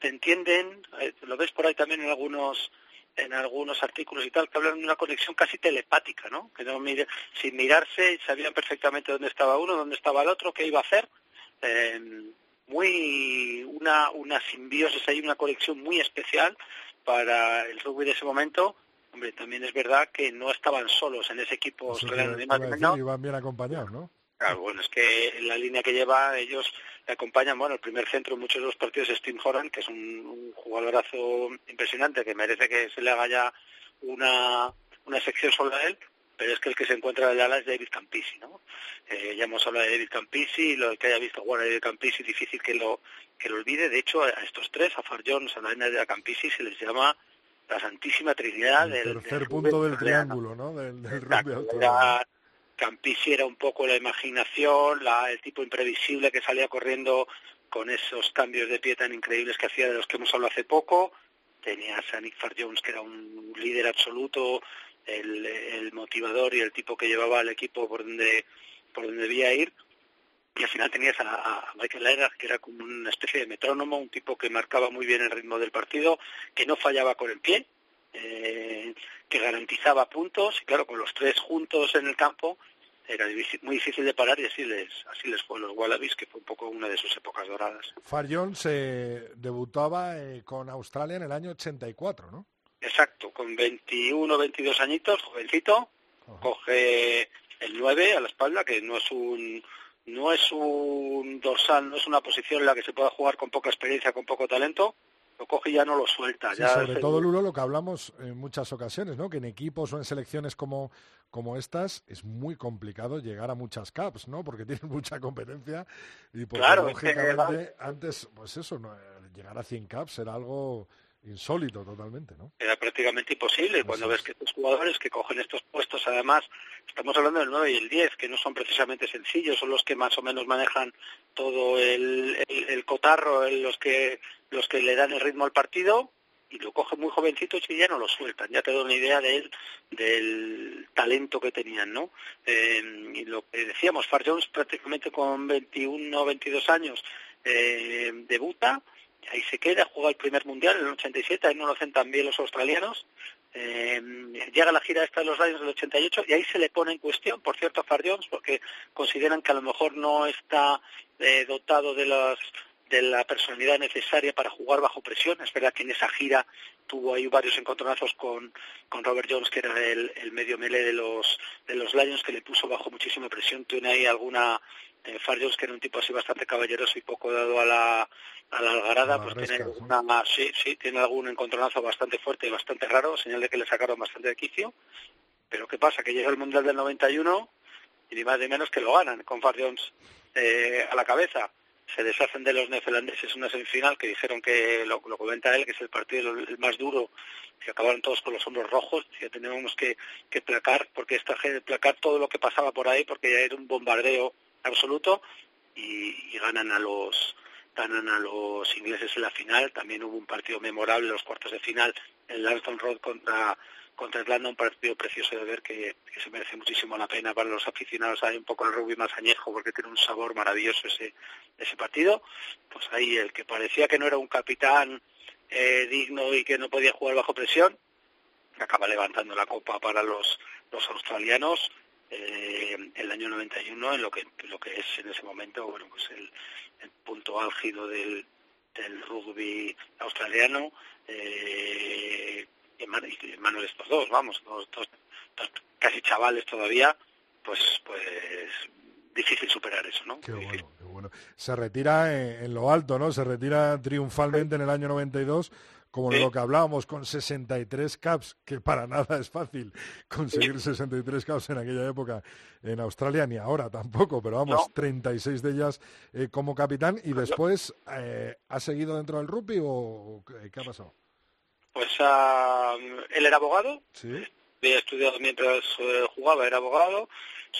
se entienden, eh, lo ves por ahí también en algunos en algunos artículos y tal, que hablan de una conexión casi telepática, ¿no? Que no mire- sin mirarse sabían perfectamente dónde estaba uno, dónde estaba el otro, qué iba a hacer. Eh, muy una, una simbiosis ahí, una conexión muy especial para el rugby de ese momento. Hombre, también es verdad que no estaban solos en ese equipo australiano iba ni a más ni decir, menos. iban bien acompañados, ¿no? Claro, bueno, es que la línea que lleva ellos le acompañan, bueno, el primer centro en muchos de los partidos es Steve Horan, que es un, un jugadorazo impresionante, que merece que se le haga ya una, una sección sobre él, pero es que el que se encuentra de ala es David Campisi, ¿no? Eh, ya hemos hablado de David Campisi, y lo que haya visto jugar a David Campisi, difícil que lo que lo olvide. De hecho, a estos tres, a Far Jones, a Laina y a Campisi, se les llama la Santísima Trinidad del, Tercer del punto del triángulo, ¿no? Del, del Exacto, era- Campisi era un poco la imaginación, la- el tipo imprevisible que salía corriendo con esos cambios de pie tan increíbles que hacía de los que hemos hablado hace poco. Tenías a Nick Farr Jones, que era un líder absoluto, el, motivador y el tipo que llevaba al equipo por donde, por donde debía ir. Y al final tenías a, Michael Lairach, que era como una especie de metrónomo, un tipo que marcaba muy bien el ritmo del partido, que no fallaba con el pie, eh, que garantizaba puntos y claro, con los tres juntos en el campo era muy difícil de parar y así les, así les fue los Wallabies, que fue un poco una de sus épocas doradas. Far Jones eh, debutaba eh, con Australia en el año 84, ¿no? Exacto, con 21, 22 añitos, jovencito, coge el 9 a la espalda, que no es un no es un dorsal, no es una posición en la que se pueda jugar con poca experiencia, con poco talento, lo coge y ya no lo suelta. Sí, ya sobre todo, Lulo, lo que hablamos en muchas ocasiones, ¿no? Que en equipos o en selecciones como, como estas es muy complicado llegar a muchas caps, ¿no? Porque tienen mucha competencia y porque, Claro, es que, lógicamente, antes, pues eso, no, llegar a 100 caps era algo insólito totalmente, ¿no? era prácticamente imposible. Cuando ves que estos jugadores que cogen estos puestos, además, estamos hablando del 9 y el 10, que no son precisamente sencillos, son los que más o menos manejan todo el, el- el cotarro, los que los que le dan el ritmo al partido, y lo cogen muy jovencitos y ya no lo sueltan. Ya te doy una idea de él, del talento que tenían, ¿no? Eh, y lo que decíamos, Far Jones prácticamente con 21 22 años eh, debuta, ahí se queda, juega el primer mundial en el 87, ahí no lo hacen tan bien los australianos. Eh, llega la gira esta de los Lions del 88 y ahí se le pone en cuestión, por cierto, a Far Jones, porque consideran que a lo mejor no está eh, dotado de las de la personalidad necesaria para jugar bajo presión. Es verdad que en esa gira tuvo ahí varios encontronazos con, con Robert Jones, que era el, el medio melee de los, de los Lions, que le puso bajo muchísima presión. Tiene ahí alguna, eh, Far Jones, que era un tipo así bastante caballeroso y poco dado a la, a la algarada, A la pues tiene, ¿no? alguna, sí, sí, tiene algún encontronazo bastante fuerte y bastante raro, señal de que le sacaron bastante de quicio. Pero ¿qué pasa? Que llega el Mundial del 91 y ni más ni menos que lo ganan con Far Jones eh, a la cabeza. Se deshacen de los neozelandeses en una semifinal que dijeron que, lo, lo comenta él, que es el partido el más duro, que acabaron todos con los hombros rojos, que tenemos que, que placar, porque esta gente, placar todo lo que pasaba por ahí, porque ya era un bombardeo absoluto, y, y ganan a los ganan a los ingleses en la final. También hubo un partido memorable en los cuartos de final en Lansdowne Road contra contra Irlanda, un partido precioso de ver que, que se merece muchísimo la pena para los aficionados. Hay un poco el rugby más añejo porque tiene un sabor maravilloso ese, ese partido. Pues ahí el que parecía que no era un capitán eh, digno y que no podía jugar bajo presión, acaba levantando la copa para los, los australianos eh, el año 91 en lo que lo que es en ese momento bueno pues el, el punto álgido del, del rugby australiano eh, y manos de estos dos vamos dos, dos- dos casi chavales todavía pues pues difícil superar eso no Qué bueno, qué bueno. Se retira en, en lo alto, ¿no? Se retira triunfalmente en el año 92, como Sí. lo que hablábamos, con 63 caps, que para nada es fácil conseguir 63 caps en aquella época en Australia, ni ahora tampoco, pero vamos, No. 36 de ellas eh, como capitán. ¿Y después eh, ha seguido dentro del rugby o qué, ha pasado? pues ah, él era abogado Sí. había estudiado mientras eh, jugaba, era abogado,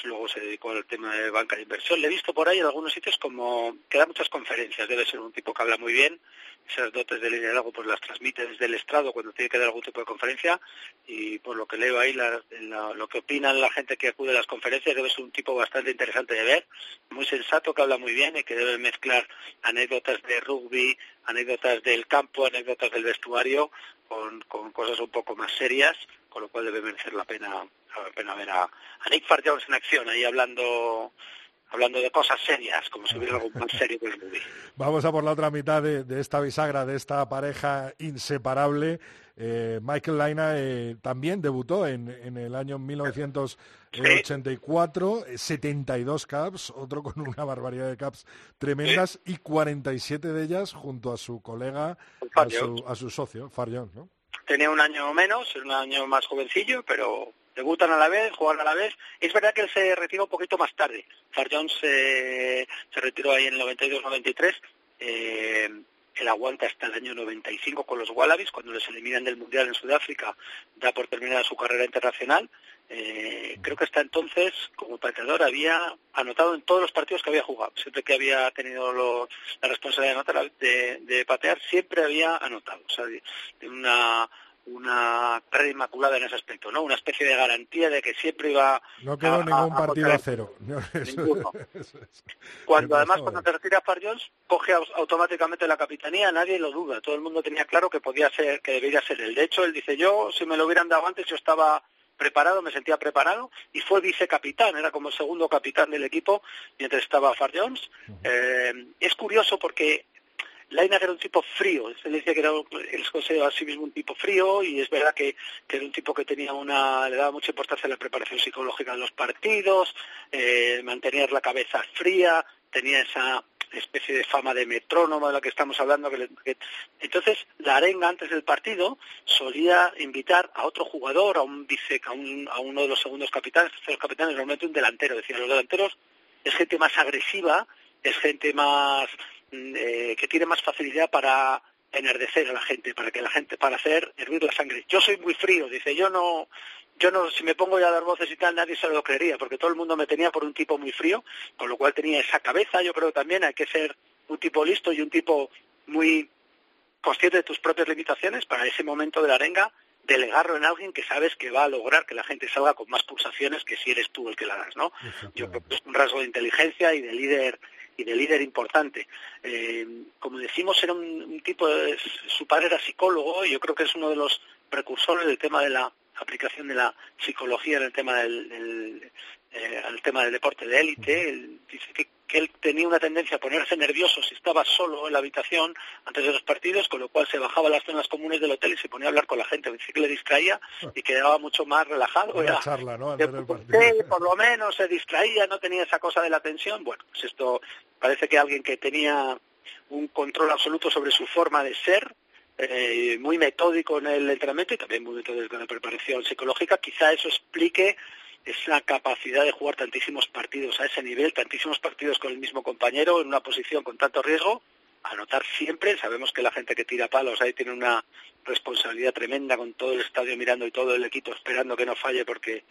luego se dedicó al tema de banca de inversión. Le he visto por ahí en algunos sitios como que da muchas conferencias, debe ser un tipo que habla muy bien, esas dotes de liderazgo pues las transmite desde el estrado cuando tiene que dar algún tipo de conferencia y por lo que leo ahí la- la- lo que opinan la gente que acude a las conferencias debe ser un tipo bastante interesante de ver, muy sensato, que habla muy bien y que debe mezclar anécdotas de rugby, anécdotas del campo, anécdotas del vestuario con, con cosas un poco más serias, con lo cual debe merecer la pena, la pena ver a, a Nick Far Jones en acción, ahí hablando hablando de cosas serias, como si hubiera algo más serio que el rugby. Vamos a por la otra mitad de, de esta bisagra, de esta pareja inseparable. Eh, Michael Laina eh, también debutó en, en el año 1984, eh, 72 caps, otro con una barbaridad de caps tremendas y 47 de ellas junto a su colega, a su, a su socio, Far Jones, ¿no? Tenía un año menos, un año más jovencillo, pero debutan a la vez, juegan a la vez. Es verdad que él se retiró un poquito más tarde. Far Jones eh, se retiró ahí en el 92-93. Eh, él aguanta hasta el año 95 con los Wallabies, cuando les eliminan del Mundial en Sudáfrica, da por terminada su carrera internacional. Eh, creo que hasta entonces, como pateador, había anotado en todos los partidos que había jugado. Siempre que había tenido lo- la responsabilidad de, anotar, de, de patear, siempre había anotado. O sea, de una, una red inmaculada en ese aspecto, ¿no? Una especie de garantía de que siempre iba No quedó a- ningún a- a partido a cero. No, eso- Ninguno. eso es. Cuando ¿Qué además pasó? cuando se retira Far Jones coge au- automáticamente la capitanía, nadie lo duda, todo el mundo tenía claro que podía ser, que debería ser él. De hecho, él dice yo, si me lo hubieran dado antes, yo estaba preparado, me sentía preparado y fue vicecapitán, era como el segundo capitán del equipo mientras estaba Far Jones. Eh, es curioso porque Lainer era un tipo frío, se dice que era, él se consideraba a sí mismo un tipo frío y es verdad que, que era un tipo que tenía una, le daba mucha importancia a la preparación psicológica de los partidos, eh, mantener la cabeza fría, tenía esa especie de fama de metrónomo de la que estamos hablando. Entonces, la arenga antes del partido solía invitar a otro jugador, a un vice, a, un- a uno de los segundos capitanes, terceros capitanes, normalmente un delantero. Decía, los delanteros es gente más agresiva, es gente más mm, eh, que tiene más facilidad para enardecer a la gente, para que la gente, para hacer hervir la sangre. Yo soy muy frío, dice, yo no, yo no, si me pongo ya a dar voces y tal, nadie se lo creería, porque todo el mundo me tenía por un tipo muy frío, con lo cual tenía esa cabeza, yo creo también hay que ser un tipo listo y un tipo muy consciente de tus propias limitaciones para ese momento de la arenga delegarlo en alguien que sabes que va a lograr que la gente salga con más pulsaciones que si eres tú el que la das, ¿no? Yo creo que es un rasgo de inteligencia y de líder y de líder importante. Eh, como decimos, era un, un tipo, de, su padre era psicólogo y yo creo que es uno de los precursores del tema de la aplicación de la psicología en el tema del, del, eh, al tema del deporte de élite. Él dice que, que él tenía una tendencia a ponerse nervioso si estaba solo en la habitación antes de los partidos, con lo cual se bajaba a las zonas comunes del hotel y se ponía a hablar con la gente. Dice que le distraía y quedaba mucho más relajado. Una Era- charla, ¿no? Antes del partido. Sí, por lo menos se distraía, no tenía esa cosa de la tensión. Bueno, pues esto parece que alguien que tenía un control absoluto sobre su forma de ser, eh, muy metódico en el entrenamiento y también muy metódico en la preparación psicológica, quizá eso explique esa capacidad de jugar tantísimos partidos a ese nivel, tantísimos partidos con el mismo compañero en una posición con tanto riesgo, anotar siempre, sabemos que la gente que tira palos ahí tiene una responsabilidad tremenda con todo el estadio mirando y todo el equipo esperando que no falle porque eh,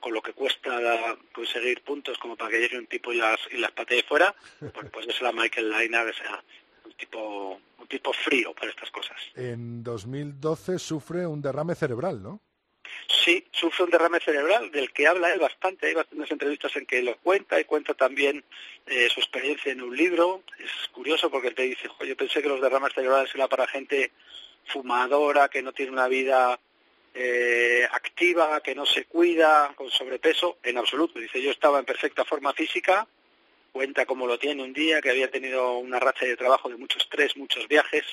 con lo que cuesta conseguir puntos como para que llegue un tipo y las, y las patee fuera, pues, pues es la Michael Lainer, o sea, un tipo, un tipo frío para estas cosas. En 2012 sufre un derrame cerebral, ¿no? Sí, sufre un derrame cerebral del que habla él bastante. Hay bastantes entrevistas en que lo cuenta y cuenta también eh, su experiencia en un libro. Es curioso porque él te dice, "Jo, yo pensé que los derrames cerebrales eran para gente fumadora, que no tiene una vida eh, activa, que no se cuida, con sobrepeso. En absoluto. Dice, yo estaba en perfecta forma física. Cuenta cómo lo tiene un día, que había tenido una racha de trabajo de mucho estrés, muchos viajes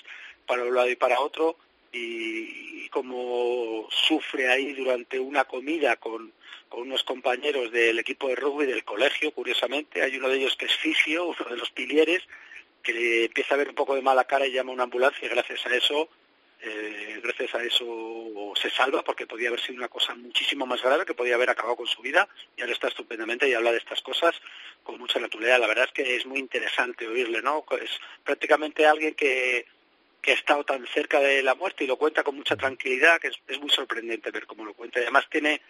para un lado y para otro y, y cómo sufre ahí durante una comida con, con unos compañeros del equipo de rugby del colegio, curiosamente. Hay uno de ellos que es fisio, uno de los pilieres, que le empieza a ver un poco de mala cara y llama a una ambulancia y gracias a eso eh, gracias a eso se salva porque podía haber sido una cosa muchísimo más grave que podía haber acabado con su vida y ahora está estupendamente y habla de estas cosas con mucha naturalidad. La verdad es que es muy interesante oírle, ¿no? Es prácticamente alguien que, que ha estado tan cerca de la muerte y lo cuenta con mucha tranquilidad, que es, muy sorprendente ver cómo lo cuenta. Además tiene,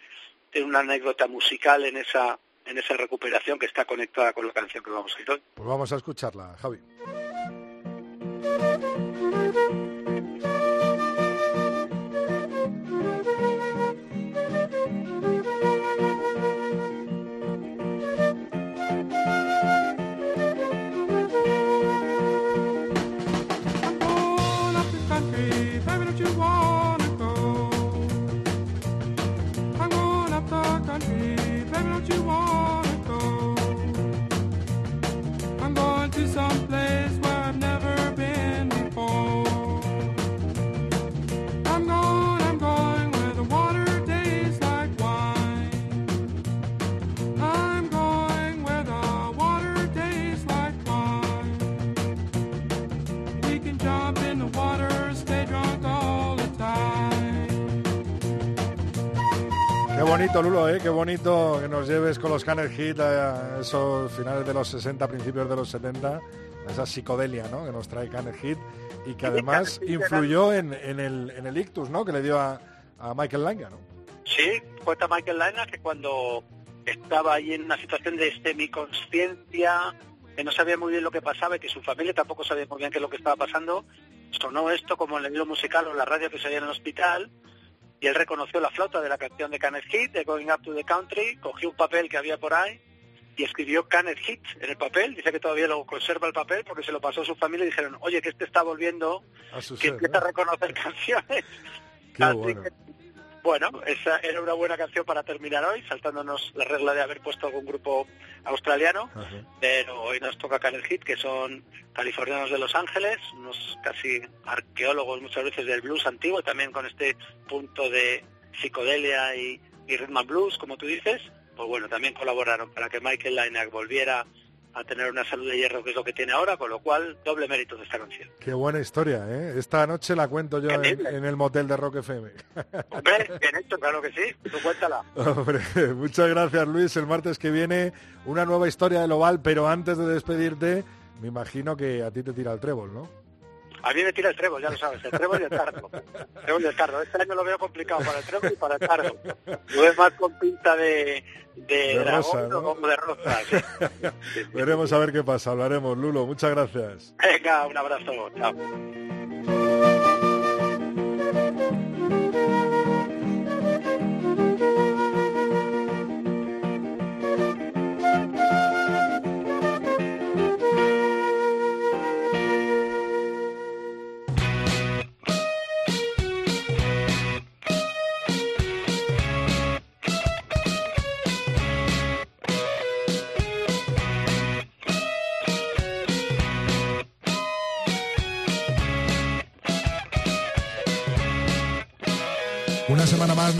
tiene una anécdota musical en esa en esa recuperación que está conectada con la canción que vamos a oír hoy. Pues vamos a escucharla, Javi. Bonito, Lulo, ¿eh? Qué bonito que nos lleves con los Canner Hit a esos finales de los 60, principios de los 70, a esa psicodelia, ¿no? Que nos trae Canner Hit y que además influyó en, en el, en el ictus, ¿no? Que le dio a, a Michael Langa, ¿no? Sí, cuenta Michael Lana que cuando estaba ahí en una situación de semiconsciencia, que no sabía muy bien lo que pasaba y que su familia tampoco sabía muy bien qué es lo que estaba pasando, sonó esto como en el libro musical o en la radio que se oía en el hospital y él reconoció la flauta de la canción de Kenneth Heat, de Going Up to the Country, cogió un papel que había por ahí y escribió Kenneth Heat en el papel, dice que todavía lo conserva el papel porque se lo pasó a su familia y dijeron, oye, que este está volviendo, A su que ser, empieza a reconocer canciones. Qué Así bueno. que, bueno, esa era una buena canción para terminar hoy, saltándonos la regla de haber puesto algún grupo australiano, pero hoy nos toca Kenneth Heat, que son californianos de Los Ángeles, unos casi arqueólogos muchas veces del blues antiguo, también con este punto de psicodelia y, y rhythm and blues, como tú dices, pues bueno, también colaboraron para que Michael Lainac volviera a tener una salud de hierro que es lo que tiene ahora, con lo cual doble mérito de esta canción. Qué buena historia, ¿eh? Esta noche la cuento yo en, en el motel de Rock FM. Hombre, bien hecho, claro que sí, tú cuéntala. Hombre, muchas gracias Luis. El martes que viene una nueva historia del Oval, pero antes de despedirte, me imagino que a ti te tira el trébol, ¿no? A mí me tira el trébol, ya lo sabes, el trébol y el cardo. El trébol y el cardo. Este año lo veo complicado para el trébol y para el cardo. Lo ves más con pinta de, de, De dragón rosa, ¿no? o como de rosa. sí. Veremos a ver qué pasa. Hablaremos, Lulo. Muchas gracias. Venga, un abrazo. Chao.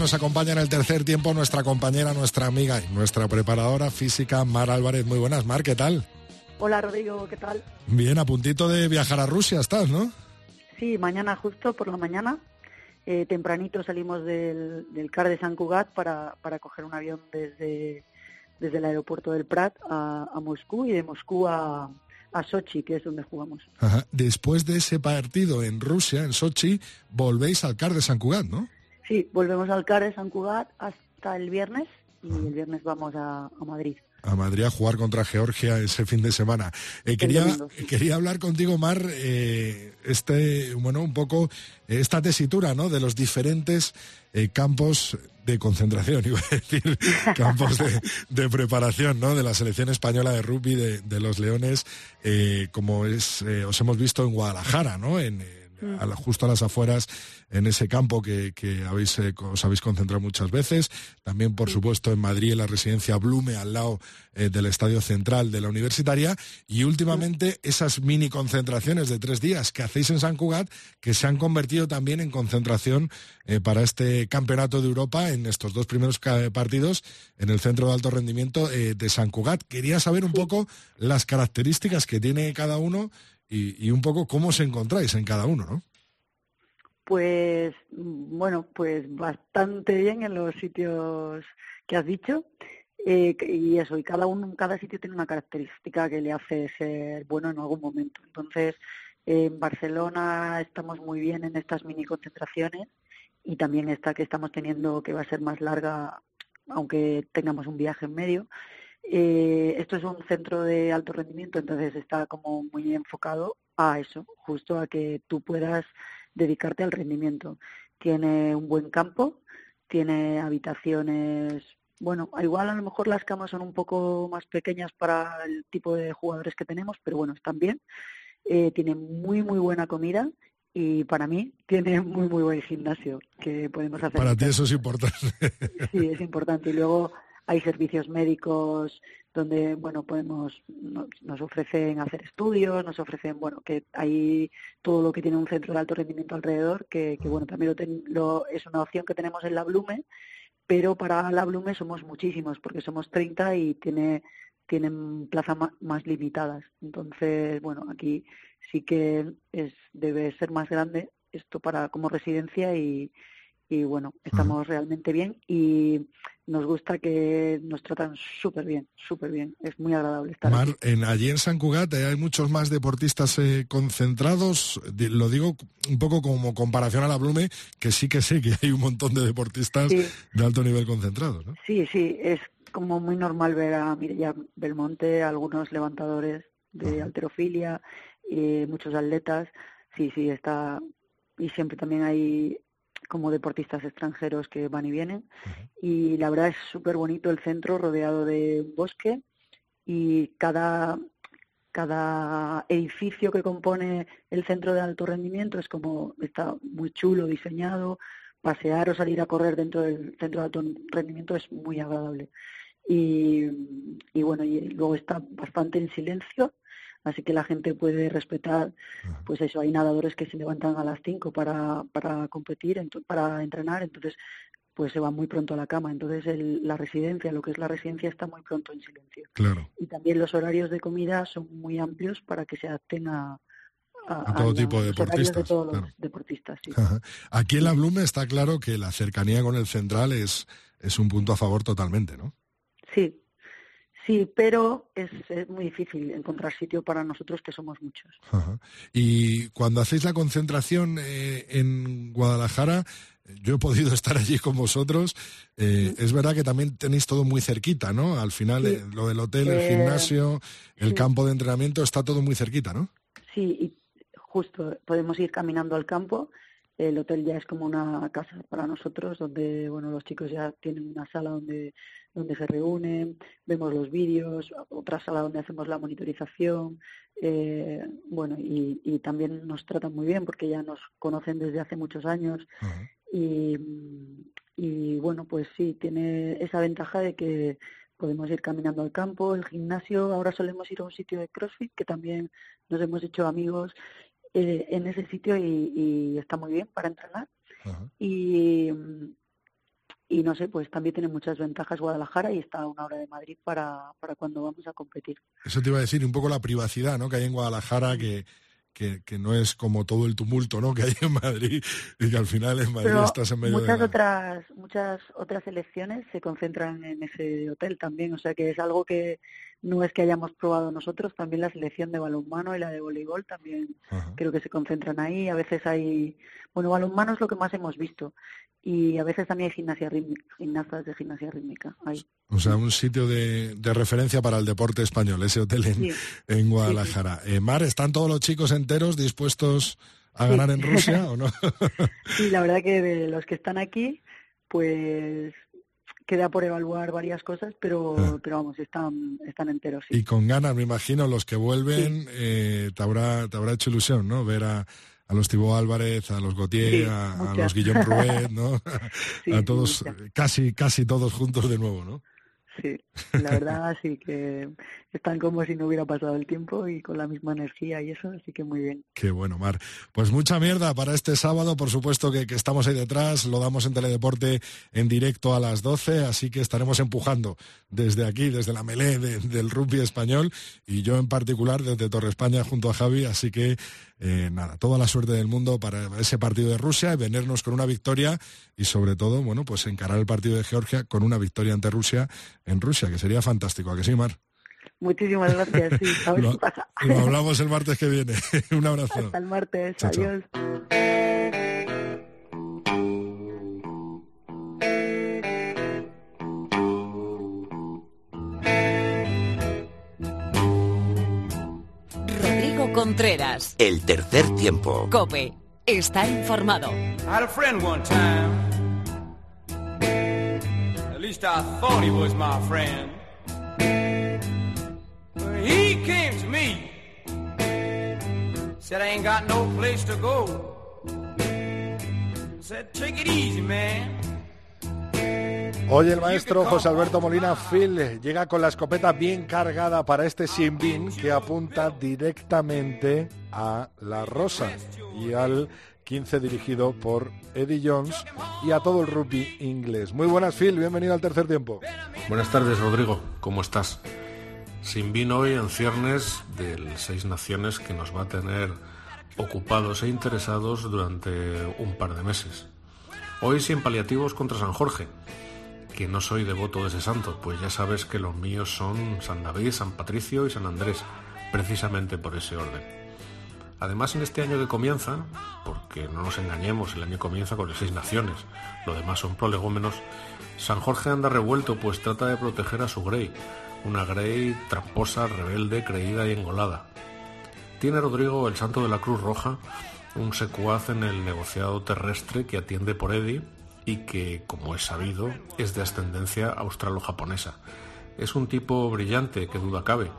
Nos acompaña en el tercer tiempo nuestra compañera, nuestra amiga y nuestra preparadora física, Mar Álvarez. Muy buenas, Mar, ¿qué tal? Hola Rodrigo, ¿qué tal? Bien, a puntito de viajar a Rusia estás, ¿no? Sí, mañana justo por la mañana, eh, tempranito salimos del, del CAR de San Cugat para, para coger un avión desde, desde el aeropuerto del Prat a, a Moscú y de Moscú a, a Sochi, que es donde jugamos. Ajá. Después de ese partido en Rusia, en Sochi, volvéis al CAR de San Cugat, ¿no? Sí, volvemos al CAR de San Cugat hasta el viernes y el viernes vamos a, a Madrid. a Madrid a jugar contra Georgia ese fin de semana. Eh, quería, quería hablar contigo, Mar, eh, este, bueno, un poco eh, esta tesitura, ¿no? De los diferentes eh, campos de concentración, iba a decir, campos de, de preparación, ¿no? De la selección española de rugby de, de los Leones, como es, os hemos visto en Guadalajara, ¿no? En- a la- justo a las afueras, en ese campo que, que habéis, eh, os habéis concentrado muchas veces. También, por supuesto, en Madrid, en la residencia Blume, al lado eh, del Estadio Central de la Universitaria. Y últimamente, esas mini concentraciones de tres días que hacéis en San Cugat, que se han convertido también en concentración eh, para este Campeonato de Europa en estos dos primeros partidos en el Centro de Alto Rendimiento de San Cugat. Quería saber un poco las características que tiene cada uno y, y un poco cómo os encontráis en cada uno, ¿no? Pues bueno, pues bastante bien en los sitios que has dicho. Eh, y eso, y cada uno, cada sitio tiene una característica que le hace ser bueno en algún momento. Entonces, en Barcelona estamos muy bien en estas mini concentraciones y también esta que estamos teniendo que va a ser más larga, aunque tengamos un viaje en medio. Eh, esto es un centro de alto rendimiento, entonces está como muy enfocado a eso, justo a que tú puedas dedicarte al rendimiento. Tiene un buen campo, tiene habitaciones, bueno, igual a lo mejor las camas son un poco más pequeñas para el tipo de jugadores que tenemos, pero bueno, están bien. Eh, tiene muy, muy buena comida y para mí tiene muy, muy buen gimnasio que podemos hacer. Para ti eso es importante. Sí, es importante. Y luego hay servicios médicos donde, bueno, podemos, nos, nos ofrecen hacer estudios, nos ofrecen, bueno, que hay todo lo que tiene un centro de alto rendimiento alrededor, que, que bueno, también lo, ten- lo- es una opción que tenemos en la Blume, pero para la Blume somos muchísimos, porque somos 30 y tiene tienen plazas ma- más limitadas. Entonces, bueno, aquí sí que es debe ser más grande esto para como residencia y, y bueno, estamos realmente bien y nos gusta que nos tratan súper bien, súper bien. Es muy agradable estar Mar, aquí. en, allí en San Cugat eh, hay muchos más deportistas eh, concentrados. Lo digo un poco como comparación a la Blume, que sí que sé que hay un montón de deportistas Sí. de alto nivel concentrados. ¿no? Sí, sí, es como muy normal ver a Mireia Belmonte, algunos levantadores de alterofilia, eh, muchos atletas. sí, sí, está. Y siempre también hay como deportistas extranjeros que van y vienen. Y la verdad es súper bonito el centro rodeado de bosque y cada, cada edificio que compone el centro de alto rendimiento es como, está muy chulo, diseñado. Pasear o salir a correr dentro del centro de alto rendimiento es muy agradable. Y, y bueno, y luego está bastante en silencio, así que la gente puede respetar, pues eso, hay nadadores que se levantan a las 5 para, para competir, para entrenar, entonces pues se van muy pronto a la cama, entonces el- la residencia, lo que es la residencia está muy pronto en silencio. Claro. Y también los horarios de comida son muy amplios para que se adapten a, A todo tipo de deportistas, todos claro. los deportistas, sí. Aquí en la Blume está claro que la cercanía con el central es, es un punto a favor totalmente, ¿no? Sí, sí, pero es, es muy difícil encontrar sitio para nosotros que somos muchos. Ajá. Y cuando hacéis la concentración eh, en Guadalajara, yo he podido estar allí con vosotros. eh, Es verdad que también tenéis todo muy cerquita, ¿no? Al final, Sí. eh, lo del hotel, el Eh, gimnasio, el sí. campo de entrenamiento, está todo muy cerquita, ¿no? Sí, y justo podemos ir caminando al campo. El hotel ya es como una casa para nosotros, donde bueno los chicos ya tienen una sala donde donde se reúnen, vemos los vídeos, otra sala donde hacemos la monitorización, eh, bueno y, y también nos tratan muy bien porque ya nos conocen desde hace muchos años y, y bueno pues sí tiene esa ventaja de que podemos ir caminando al campo, el gimnasio, ahora solemos ir a un sitio de CrossFit que también nos hemos hecho amigos eh, en ese sitio y, y está muy bien para entrenar. Y, y no sé, pues también tiene muchas ventajas Guadalajara y está a una hora de Madrid para, para cuando vamos a competir. Eso te iba a decir, un poco la privacidad, ¿no? Que hay en Guadalajara, que, que, que no es como todo el tumulto, ¿no? Que hay en Madrid y que al final en Madrid Pero estás en medio de la- otras muchas otras selecciones se concentran en ese hotel también, o sea que es algo que no es que hayamos probado nosotros, también la selección de balonmano y la de voleibol también creo que se concentran ahí, a veces hay, bueno, balonmano es lo que más hemos visto y a veces también hay gimnasia rítmica, gimnastas de gimnasia rítmica ahí. O sea, un sitio de, de referencia para el deporte español, ese hotel en, Sí. en Guadalajara. Eh, Mar, ¿están todos los chicos enteros dispuestos a ganar en Rusia o no? Sí, la verdad que de los que están aquí, pues queda por evaluar varias cosas, pero, pero vamos, están, están enteros. Sí. y con ganas, me imagino, los que vuelven, eh, te, habrá, te habrá hecho ilusión, ¿no? Ver a, a los Thibaut Álvarez, a los Gautier, Sí, a, los Guillaume Prouet, ¿no? A todos, muchas. casi, casi todos juntos de nuevo, ¿no? Sí, la verdad sí que están como si no hubiera pasado el tiempo y con la misma energía y eso, así que muy bien. Qué bueno, Mar. Pues mucha mierda para este sábado, por supuesto que, que estamos ahí detrás, lo damos en Teledeporte en directo a las 12, así que estaremos empujando desde aquí, desde la melé de- del rugby español y yo en particular desde Torre España junto a Javi, así que eh, nada, toda la suerte del mundo para ese partido de Rusia y venirnos con una victoria y sobre todo, bueno, pues encarar el partido de Georgia con una victoria ante Rusia en Rusia, que sería fantástico, ¿a que sí, Mar? Muchísimas gracias, sí, a ver Lo, si pasa. lo hablamos el martes que viene. un abrazo. Hasta el martes, Chao, chao. adiós. Rodrigo Contreras. El tercer tiempo. Cope. Estar informado. I had a friend one time. At least I thought he was my friend. Came to me. Said I ain't got no place to go. Said take it easy, man. Hoy el maestro José Alberto Molina Phil llega con la escopeta bien cargada para este Simbin que apunta directamente a la Rosa y al 15 dirigido por Eddie Jones y a todo el rugby inglés. Muy buenas Phil, bienvenido al tercer tiempo. Buenas tardes, Rodrigo. ¿Cómo estás? Sin vino hoy en ciernes del Seis Naciones que nos va a tener ocupados e interesados durante un par de meses. Hoy sin paliativos contra San Jorge, que no soy devoto de ese santo, pues ya sabes que los míos son San David, San Patricio y San Andrés, precisamente por ese orden. Además, en este año que comienza, porque no nos engañemos, el año comienza con el Seis Naciones, lo demás son prolegómenos, San Jorge anda revuelto pues trata de proteger a su Grey, una Grey tramposa, rebelde, creída y engolada. Tiene Rodrigo el santo de la Cruz Roja un secuaz en el negociado terrestre que atiende por Eddie y que, como es sabido, es de ascendencia australo-japonesa. Es un tipo brillante, que duda cabe,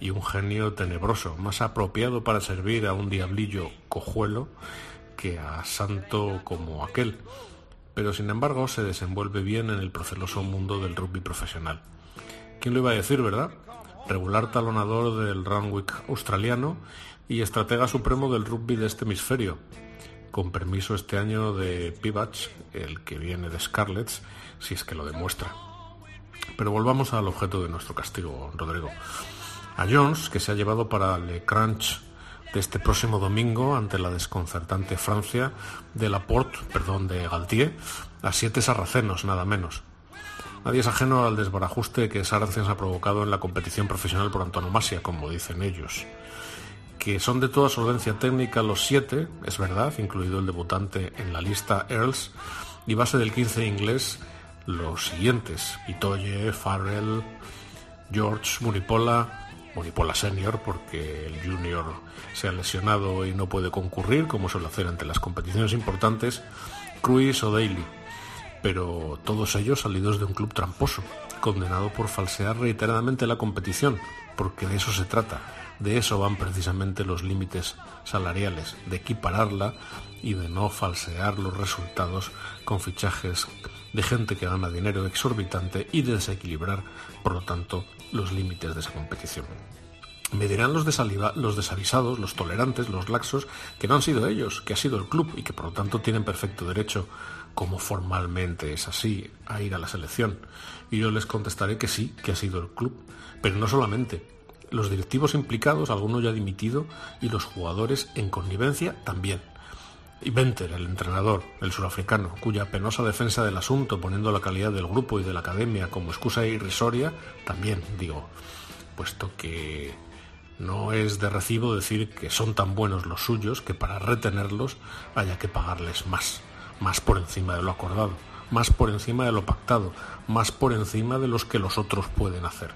y un genio tenebroso, más apropiado para servir a un diablillo cojuelo que a santo como aquel, pero sin embargo se desenvuelve bien en el proceloso mundo del rugby profesional. ¿Quién lo iba a decir, verdad? Regular talonador del Randwick australiano y estratega supremo del rugby de este hemisferio, con permiso este año de Pivach, el que viene de Scarlets, si es que lo demuestra. Pero volvamos al objeto de nuestro castigo, Rodrigo. A Jones, que se ha llevado para Le Crunch de este próximo domingo ante la desconcertante Francia de Laporte, perdón, de Galtier, a siete sarracenos, nada menos. Nadie es ajeno al desbarajuste que Saracens ha provocado en la competición profesional por antonomasia, como dicen ellos. Que son de toda solvencia técnica los siete, es verdad, incluido el debutante en la lista Earls, y base del 15 inglés los siguientes: Itoye, Farrell, George, Munipola, Munipola Senior, porque el Junior se ha lesionado y no puede concurrir, como suele hacer ante las competiciones importantes, Cruis o Daly. Pero todos ellos salidos de un club tramposo, condenado por falsear reiteradamente la competición, porque de eso se trata. De eso van precisamente los límites salariales, de equipararla y de no falsear los resultados con fichajes de gente que gana dinero exorbitante y de desequilibrar, por lo tanto, los límites de esa competición. Me dirán los, los desavisados, los tolerantes, los laxos, que no han sido ellos, que ha sido el club y que por lo tanto tienen perfecto derecho, como formalmente es así, a ir a la selección. Y yo les contestaré que sí, que ha sido el club, pero no solamente. Los directivos implicados, algunos ya dimitido, y los jugadores en connivencia también. Y Venter, el entrenador, el surafricano, cuya penosa defensa del asunto, poniendo la calidad del grupo y de la academia como excusa irrisoria, también, digo, puesto que no es de recibo decir que son tan buenos los suyos que para retenerlos haya que pagarles más, más por encima de lo acordado, más por encima de lo pactado, más por encima de los que los otros pueden hacer.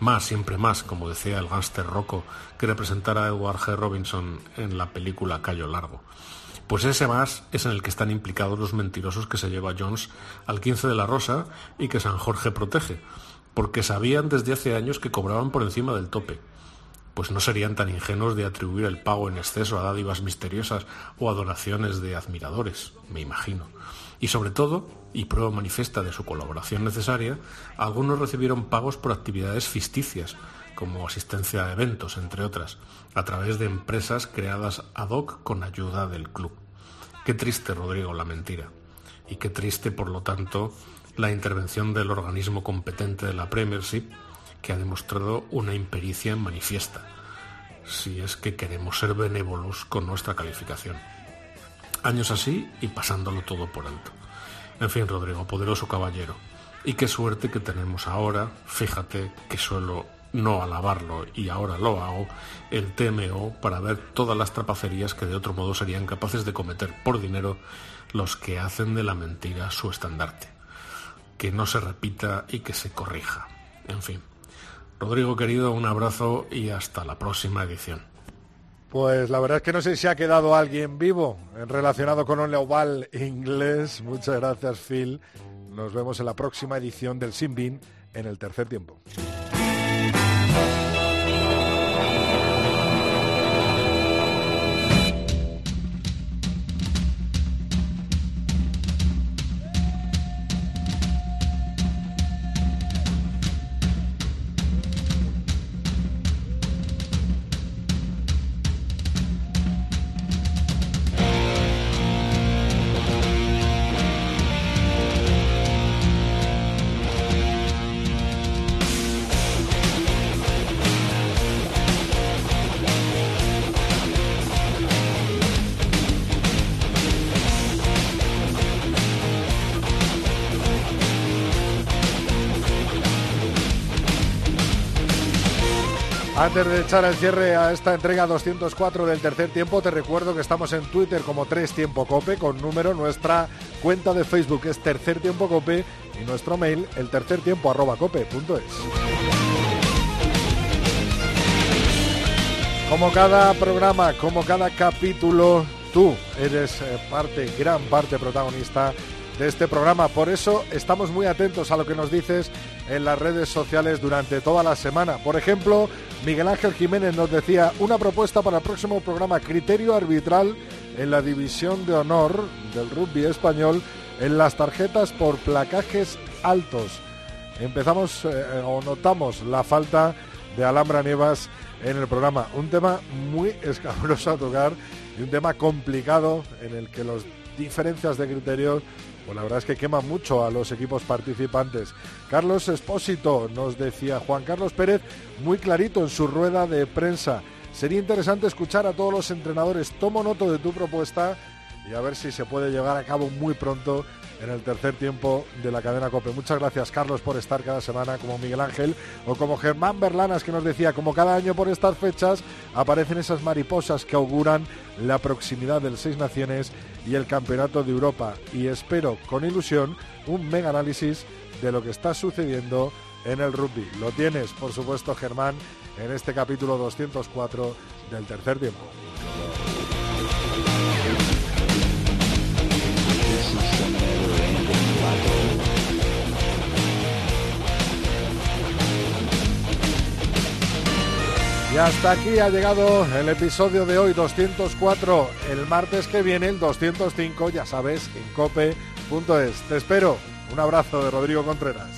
Más, siempre más, como decía el gánster Rocco que representara a Edward G. Robinson en la película Cayo Largo. Pues ese más es en el que están implicados los mentirosos que se lleva Jones al 15 de la Rosa y que San Jorge protege, porque sabían desde hace años que cobraban por encima del tope. Pues no serían tan ingenuos de atribuir el pago en exceso a dádivas misteriosas o a donaciones de admiradores, me imagino. Y sobre todo, y prueba manifiesta de su colaboración necesaria, algunos recibieron pagos por actividades ficticias, como asistencia a eventos, entre otras, a través de empresas creadas ad hoc con ayuda del club. Qué triste, Rodrigo, la mentira. Y qué triste, por lo tanto, la intervención del organismo competente de la Premiership, que ha demostrado una impericia manifiesta, si es que queremos ser benévolos con nuestra calificación. Años así y pasándolo todo por alto. En fin, Rodrigo, poderoso caballero. Y qué suerte que tenemos ahora, fíjate que suelo no alabarlo y ahora lo hago, el TMO para ver todas las trapacerías que de otro modo serían capaces de cometer por dinero los que hacen de la mentira su estandarte. Que no se repita y que se corrija. En fin. Rodrigo querido, un abrazo y hasta la próxima edición. Pues la verdad es que no sé si ha quedado alguien vivo relacionado con un oval inglés. Muchas gracias, Phil. Nos vemos en la próxima edición del Sinbin en el tercer tiempo. Antes de echar el cierre a esta entrega 204 del tercer tiempo, te recuerdo que estamos en Twitter como Tres Tiempo Cope con número. Nuestra cuenta de Facebook es Tercer Tiempo Cope y nuestro mail el tercer tiempo arroba cope. Como cada programa, como cada capítulo, tú eres eh, parte, gran parte protagonista de este programa. Por eso estamos muy atentos a lo que nos dices en las redes sociales durante toda la semana. Por ejemplo, Miguel Ángel Jiménez nos decía una propuesta para el próximo programa, criterio arbitral en la división de honor del rugby español en las tarjetas por placajes altos. Empezamos eh, o notamos la falta de Alhambra Nievas en el programa. Un tema muy escabroso a tocar y un tema complicado en el que las diferencias de criterios, pues la verdad es que quema mucho a los equipos participantes. Carlos Espósito nos decía, Juan Carlos Pérez, muy clarito en su rueda de prensa. Sería interesante escuchar a todos los entrenadores. Tomo noto de tu propuesta y a ver si se puede llevar a cabo muy pronto en el tercer tiempo de la cadena COPE. Muchas gracias, Carlos, por estar cada semana como Miguel Ángel o como Germán Berlanas, que nos decía, como cada año por estas fechas aparecen esas mariposas que auguran la proximidad del Seis Naciones y el Campeonato de Europa. Y espero con ilusión un mega análisis de lo que está sucediendo en el rugby. Lo tienes, por supuesto, Germán, en este capítulo 204 del tercer tiempo. Y hasta aquí ha llegado el episodio de hoy 204. El martes que viene, el 205, ya sabes, en cope.es. Te espero. Un abrazo de Rodrigo Contreras.